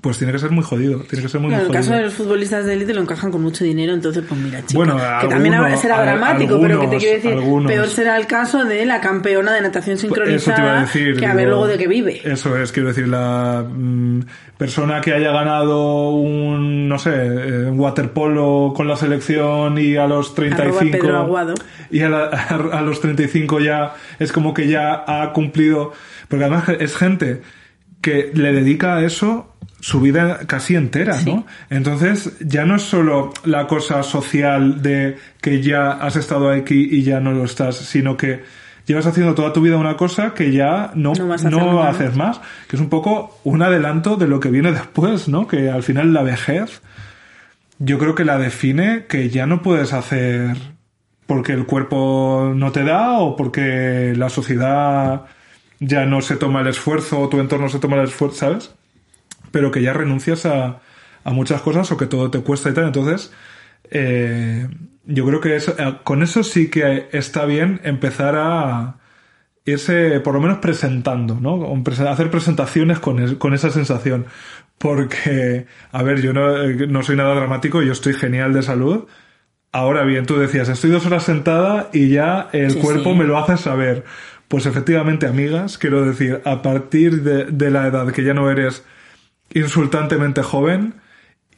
pues tiene que ser muy jodido, tiene que ser muy, Claro, en muy el caso de los futbolistas de élite lo encajan con mucho dinero, entonces pues mira, chica, Bueno, que también será dramático, pero que te quiero decir, algunos. peor será el caso de la campeona de natación a sincronizada decir. que a ver luego de qué vive. Eso es, quiero decir, la mm, persona que haya ganado un, no sé, eh, un waterpolo con la selección y a los 35... Arroba Pedro Aguado. Y a, la- a los 35 ya es como que ya ha cumplido... Porque además es gente que le dedica a eso su vida casi entera, ¿no? Entonces ya no es solo la cosa social de que ya has estado aquí y ya no lo estás, sino que llevas haciendo toda tu vida una cosa que ya no, No vas a no hacer más, que es un poco un adelanto de lo que viene después, ¿no? Que al final la vejez yo creo que la define que ya no puedes hacer porque el cuerpo no te da o porque la sociedad ya no se toma el esfuerzo o tu entorno se toma el esfuerzo, ¿sabes? Pero que ya renuncias a, a muchas cosas o que todo te cuesta y tal. Entonces, eh, yo creo que eso, eh, con eso sí que está bien empezar a irse por lo menos presentando, ¿no? Hacer presentaciones con, es- con esa sensación. Porque, a ver, yo no, eh, no soy nada dramático, yo estoy genial de salud. Ahora bien, tú decías, estoy dos horas sentada y ya el Sí, cuerpo sí. me lo hace saber. Pues efectivamente, amigas, quiero decir, a partir de, la edad que ya no eres insultantemente joven,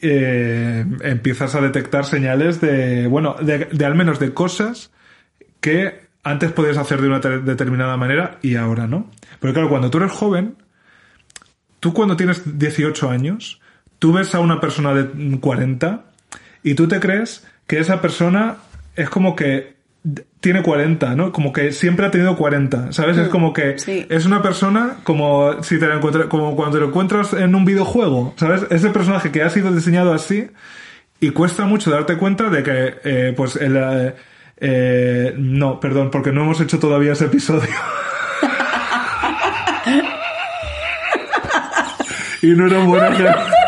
eh, empiezas a detectar señales de, bueno, de, de al menos de cosas que antes podías hacer de una te- determinada manera y ahora no. Porque claro, cuando tú eres joven, tú cuando tienes 18 años, tú ves a una persona de 40 y tú te crees que esa persona es como que tiene 40, ¿no? Como que siempre ha tenido 40, ¿sabes? Es como que Sí. es una persona como si te la encuentras, como cuando te lo encuentras en un videojuego, ¿sabes? Ese personaje que ha sido diseñado así y cuesta mucho darte cuenta de que, eh, pues, el, eh, eh, no, perdón, porque no hemos hecho todavía ese episodio. y no era buena.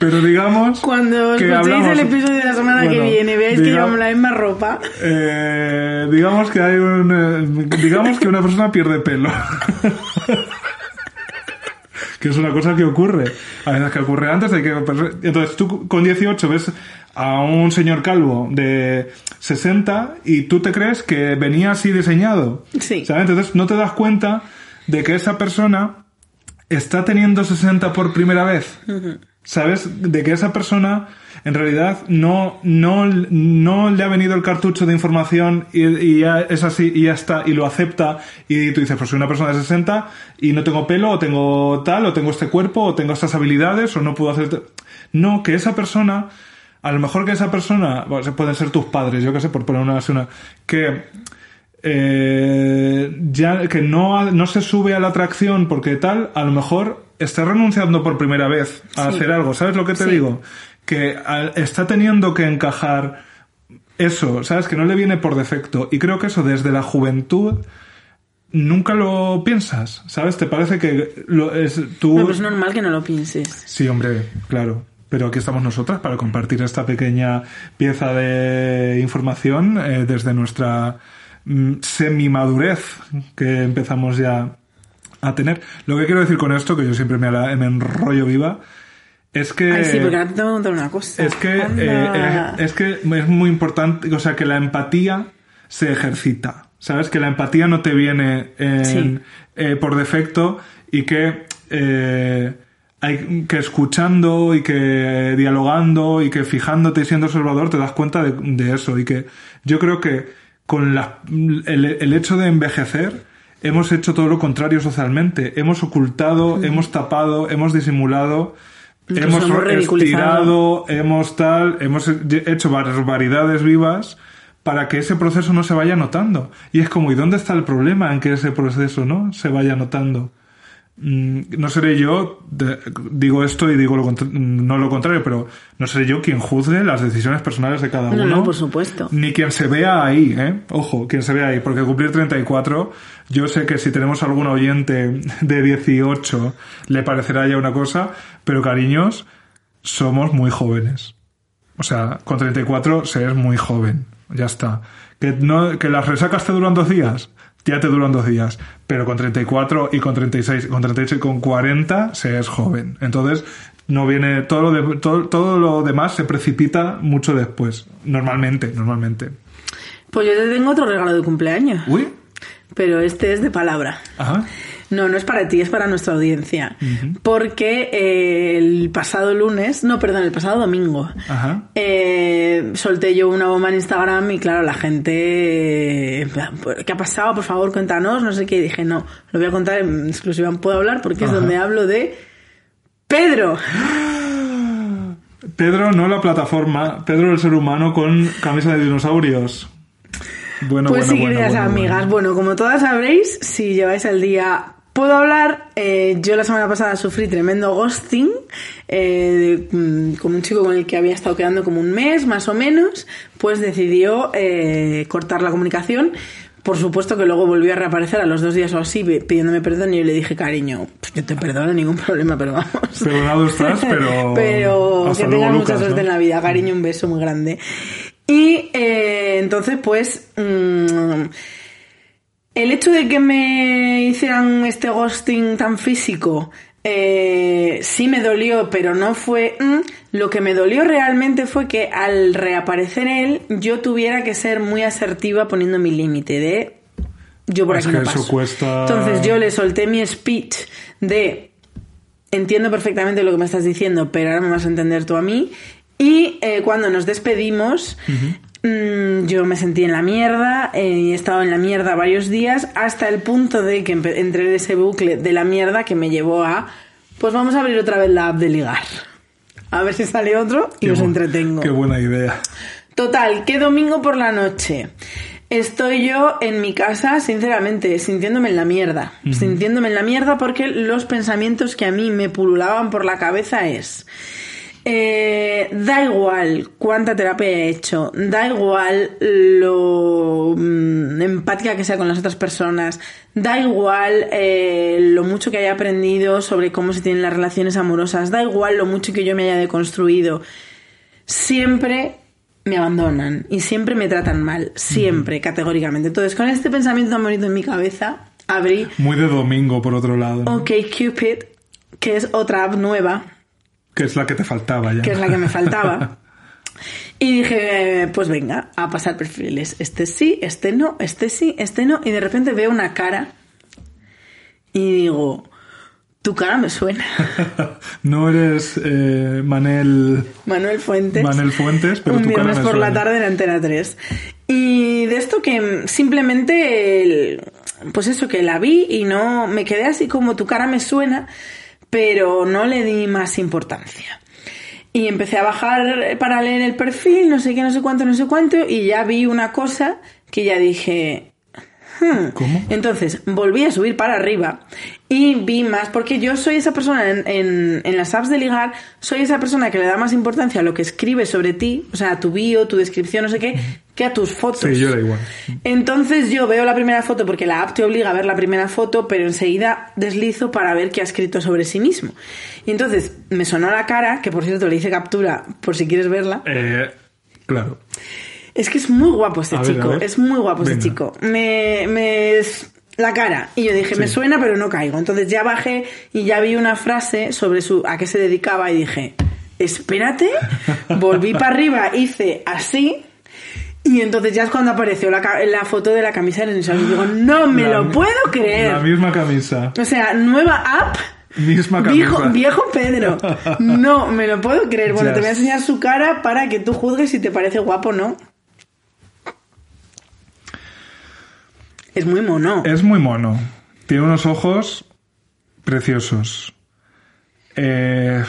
Pero digamos Cuando que escuchéis hablamos- el episodio de la semana que viene, veáis que diga- llevamos la misma ropa. Eh, digamos que hay un, eh, digamos que una persona pierde pelo. que es una cosa que ocurre. A veces que ocurre antes de que... Entonces tú con 18 ves a un señor calvo de 60 y tú te crees que venía así diseñado. Sí. ¿Sabes? Entonces no te das cuenta de que esa persona está teniendo 60 por primera vez. ¿Sabes? De que esa persona en realidad no, no, no le ha venido el cartucho de información y, ya es así y ya está y lo acepta y tú dices, pues soy una persona de 60 y no tengo pelo o tengo tal o tengo este cuerpo o tengo estas habilidades o no puedo hacer... t-". No, que esa persona, a lo mejor que esa persona, bueno, pueden ser tus padres, yo qué sé, por poner una, una que eh, ya que no, no se sube a la atracción porque tal, a lo mejor está renunciando por primera vez a Sí. hacer algo. ¿Sabes lo que te Sí. digo? Que está teniendo que encajar eso, ¿sabes? Que no le viene por defecto. Y creo que eso desde la juventud nunca lo piensas, ¿sabes? Te parece que lo, es, tú... No, pues es normal que no lo pienses. Sí, hombre, claro. Pero aquí estamos nosotras para compartir esta pequeña pieza de información eh, desde nuestra mm, semi-madurez que empezamos ya a tener. Lo que quiero decir con esto, que yo siempre me, enrollo viva, es que... Ay, sí, porque ahora te una cosa. Es que, Anda. eh, es, es que es muy importante, o sea, que la empatía se ejercita. ¿Sabes? Que la empatía no te viene en- Sí. eh, por defecto y que eh, hay que escuchando y que dialogando y que fijándote y siendo observador te das cuenta de, de eso. Y que yo creo que con la, el, el hecho de envejecer hemos hecho todo lo contrario socialmente. Hemos ocultado, hemos tapado, hemos disimulado. Incluso hemos hemos estirado, hemos tal, hemos hecho barbaridades vivas para que ese proceso no se vaya notando. Y es como, ¿y dónde está el problema en que ese proceso no se vaya notando? Mm, No seré yo, digo esto y digo lo no lo contrario, pero no seré yo quien juzgue las decisiones personales de cada No, uno. no, por supuesto. Ni quien se vea ahí, ¿eh? Ojo, quien se vea ahí, porque cumplir 34, yo sé que si tenemos algún oyente de 18 le parecerá ya una cosa, pero cariños, somos muy jóvenes. O sea, con 34 se es muy joven. Ya está. Que, no, que las resacas te duran dos días, ya te duran dos días. Pero con 34 y con 36, con 38 y con 40 se es joven. Entonces, no viene, todo lo, de- todo, todo lo demás se precipita mucho después. Normalmente, normalmente. Pues yo te tengo otro regalo de cumpleaños. Uy, Pero este es de palabra. ajá. No, no es para ti, es para nuestra audiencia. Porque eh, el pasado lunes, no, perdón, el pasado domingo, Ajá. eh, solté yo una bomba en Instagram y claro, la gente, en plan, ¿qué ha pasado? Por favor, cuéntanos, no sé qué. Y dije, no, lo voy a contar en exclusiva, puedo hablar porque es donde hablo de Pedro. Pedro, no la plataforma. Pedro, el ser humano con camisa de dinosaurios. Bueno, Pues bueno, sí, bueno, queridas bueno, amigas. bueno. Como todas sabréis, si lleváis al día puedo hablar. eh, yo la semana pasada sufrí tremendo ghosting eh, mm, con un chico con el que había estado quedando como un mes, más o menos. Pues decidió eh, cortar la comunicación. Por supuesto que luego volvió a reaparecer a los dos días o así pi- pidiéndome perdón y yo le dije, cariño, pues yo te perdono, ningún problema, pero vamos. Perdonado estás, pero. Pero hasta que luego, tengas mucha suerte ¿no? en la vida, cariño, un beso muy grande. Y eh, entonces, pues, mm, el hecho de que me hicieran este ghosting tan físico, eh, sí me dolió, pero no fue... mm, lo que me dolió realmente fue que al reaparecer él, yo tuviera que ser muy asertiva poniendo mi límite de... Yo por Es aquí no paso. cuesta- Entonces yo le solté mi speech de entiendo perfectamente lo que me estás diciendo, pero ahora me vas a entender tú a mí. Y eh, cuando nos despedimos, yo me sentí en la mierda eh, y he estado en la mierda varios días hasta el punto de que entré en ese bucle de la mierda que me llevó a, pues vamos a abrir otra vez la app de ligar. A ver si sale otro y Qué os entretengo. Qué buena idea. Total, que domingo por la noche. Estoy yo en mi casa, sinceramente, sintiéndome en la mierda. Sintiéndome en la mierda porque los pensamientos que a mí me pululaban por la cabeza es... Eh, da igual cuánta terapia he hecho, da igual lo mm, empática que sea con las otras personas, da igual eh, lo mucho que haya aprendido sobre cómo se tienen las relaciones amorosas, da igual lo mucho que yo me haya deconstruido. Siempre me abandonan y siempre me tratan mal, siempre, categóricamente. Entonces, con este pensamiento tan bonito en mi cabeza, abrí... Muy de domingo, por otro lado. OK Cupid, que es otra app nueva. Que es la que te faltaba ya. Que es la que me faltaba. y dije, pues venga, a pasar perfiles. Este sí, este no, este sí, este no. Y de repente veo una cara y digo, tu cara me suena. no eres eh, Manel... Manuel Fuentes. Manuel Fuentes, pero Un tu cara viernes me por la tarde en Antena 3. Y de esto que simplemente, el- pues eso, que la vi y no, me quedé así como tu cara me suena, pero no le di más importancia. Y empecé a bajar para leer el perfil, no sé qué, no sé cuánto, no sé cuánto, y ya vi una cosa que ya dije, "Hmm". ¿Cómo? Entonces volví a subir para arriba y vi más, porque yo soy esa persona en, en- en las apps de ligar, soy esa persona que le da más importancia a lo que escribe sobre ti, o sea, a tu bio, tu descripción, no sé qué, que a tus fotos. Sí, yo da igual. Entonces yo veo la primera foto porque la app te obliga a ver la primera foto, pero enseguida deslizo para ver qué ha escrito sobre sí mismo. Y entonces me sonó la cara, que por cierto le hice captura por si quieres verla. Eh, claro. Es que es muy guapo este A chico, ver. es muy guapo este Venga. chico. Me, me la cara y yo dije, me suena pero no caigo. Entonces ya bajé y ya vi una frase sobre su a qué se dedicaba y dije, espérate, volví para arriba, hice así y entonces ya es cuando apareció la, foto de la camisa del ensayo y digo, no me La lo puedo creer. La misma camisa. O sea, nueva app. Misma camisa. Viejo, viejo Pedro. No, me lo puedo creer. Bueno, te voy a enseñar su cara para que tú juzgues si te parece guapo o no. Es muy mono. Es muy mono. Tiene unos ojos preciosos. Eh,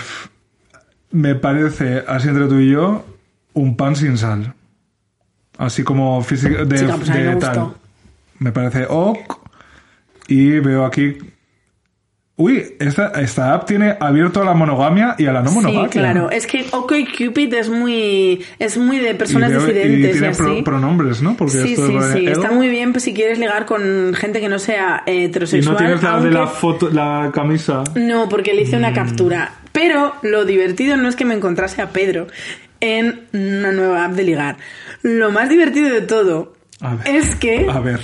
me parece, así entre tú y yo, un pan sin sal. Así como física de, Chica, pues de me tal. Me parece ok. Y veo aquí. Uy, esta, esta app tiene abierto a la monogamia y a la no monogamia. Sí, claro. Es que OkCupid es muy, es muy de Y, personas y disidentes y, tiene así. pro- pronombres, ¿no? Porque sí, esto sí, es sí. Está muy bien pues, si quieres ligar con gente que no sea eh, Y heterosexual. no tienes la de la foto, la camisa. No, porque le hice Mm. una captura. Pero lo divertido no es que me encontrase a Pedro en una nueva app de ligar. Lo más divertido de todo A ver. es que A ver.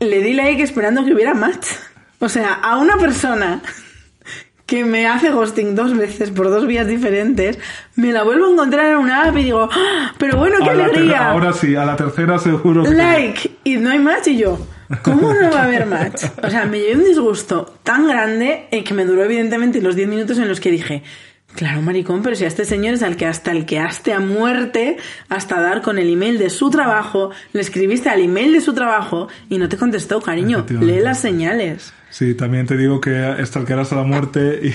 le di like esperando que hubiera match. O sea, a una persona que me hace ghosting dos veces por dos vías diferentes, me la vuelvo a encontrar en una app y digo, ¡Ah! pero bueno, qué A alegría. ahora sí, a la tercera seguro que... like y no hay match y yo ¿cómo no va a haber match? o sea me llevé un disgusto tan grande eh, que me duró evidentemente los 10 minutos en los que dije claro maricón pero si a este señor es al que hasta el que haste a muerte hasta dar con el email de su trabajo le escribiste al email de su trabajo y no te contestó cariño lee las señales Sí, también te digo que estalquear a la muerte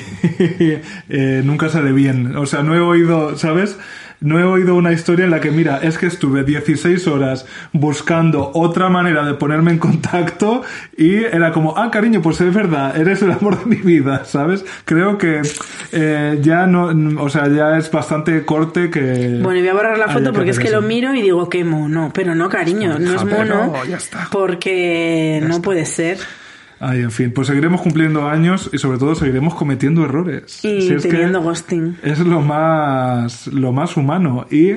y eh, nunca sale bien. O sea, no he oído, ¿sabes? No he oído una historia en la que, mira, es que estuve 16 horas buscando otra manera de ponerme en contacto y era como, ah, cariño, pues es verdad, eres el amor de mi vida, ¿sabes? Creo que eh, ya no, o sea, ya es bastante corte que... Bueno, y voy a borrar la foto porque es que lo miro y digo, qué mono. Pero no, cariño, no es mono. no, ya está. Porque no puede ser. Ay, en fin, pues seguiremos cumpliendo años y sobre todo seguiremos cometiendo errores. Y Si es que- teniendo ghosting. es lo más lo más humano y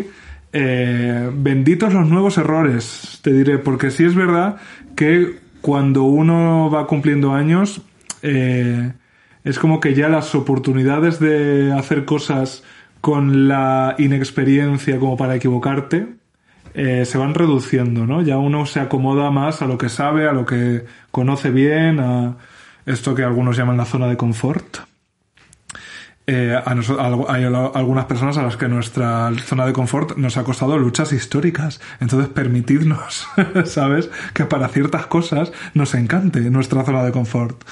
eh, benditos los nuevos errores te diré porque sí es verdad que cuando uno va cumpliendo años eh, es como que ya las oportunidades de hacer cosas con la inexperiencia como para equivocarte eh, se van reduciendo, ¿no? Ya uno se acomoda más a lo que sabe, a lo que conoce bien, a esto que algunos llaman la zona de confort. Eh, a hay al- algunas personas a las que nuestra zona de confort nos ha costado luchas históricas. Entonces, permitidnos, ¿sabes? Que para ciertas cosas nos encante nuestra zona de confort.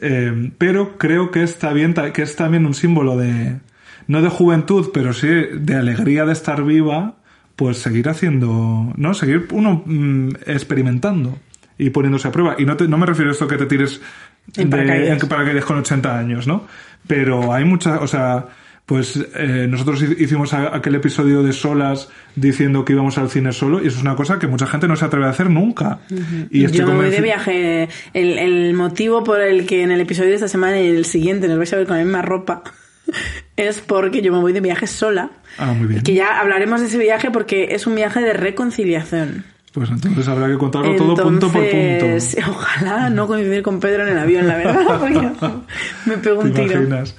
Eh, pero creo que está bien, que es también un símbolo de, no de juventud, pero sí de alegría de estar viva, pues seguir haciendo, ¿no? Seguir uno mm, experimentando y poniéndose a prueba. Y no, te- no me refiero a esto que te tires En de- paracaídas. paracaídas con 80 años, ¿no? Pero hay muchas, o sea, pues eh, nosotros hi- hicimos aquel episodio de solas diciendo que íbamos al cine solo y eso es una cosa que mucha gente no se atreve a hacer nunca. Y Yo me voy de viaje. El, el motivo por el que en el episodio de esta semana y el siguiente nos vais a ver con la misma ropa es porque yo me voy de viaje sola. Ah, muy bien. Que ya hablaremos de ese viaje porque es un viaje de reconciliación. Pues entonces habrá que contarlo todo punto por punto. Ojalá no coincidir con Pedro en el avión, la verdad, porque me pego un ¿Te tiro. imaginas?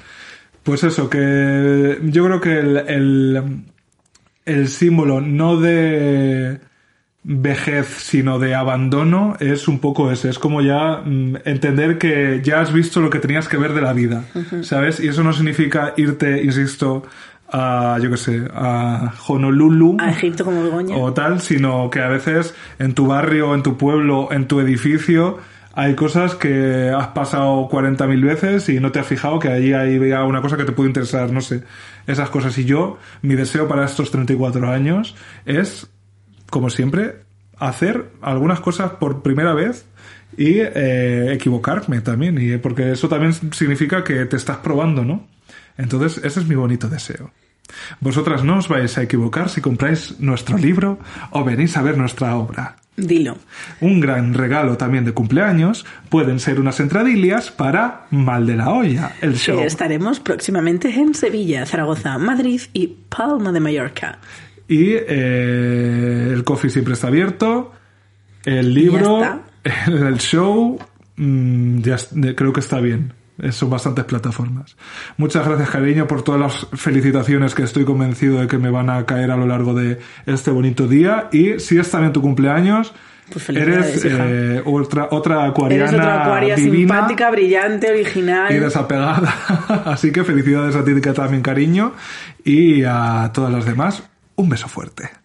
Pues eso, que yo creo que el, el, el símbolo no de vejez, sino de abandono, es un poco ese. Es como ya mm, entender que ya has visto lo que tenías que ver de la vida, ¿sabes? Y eso no significa irte, insisto, a, yo qué sé, a Honolulu. A Egipto como Begoña. o tal, sino que a veces en tu barrio, en tu pueblo, en tu edificio, hay cosas que has pasado 40.000 veces y no te has fijado que allí hay una cosa que te puede interesar, no sé, esas cosas. Y yo, mi deseo para estos 34 años es, como siempre, hacer algunas cosas por primera vez y eh, equivocarme también, y porque eso también significa que te estás probando, ¿no? Entonces, ese es mi bonito deseo. Vosotras no os vais a equivocar si compráis nuestro libro o venís a ver nuestra obra. Dilo. Un gran regalo también de cumpleaños pueden ser unas entradillas para Mal de la Olla, el show. Estaremos próximamente en Sevilla, Zaragoza, Madrid y Palma de Mallorca. Y eh, el coffee siempre está abierto. El libro, el, show, mm, ya creo que está bien. Son bastantes plataformas. Muchas gracias, cariño, por todas las felicitaciones que estoy convencido de que me van a caer a lo largo de este bonito día. Y si es también tu cumpleaños, Pues eres eh, otra, otra acuariana Eres otra acuaria divina simpática, brillante, original. y desapegada. Así que felicidades a ti también, cariño. Y a todas las demás, un beso fuerte.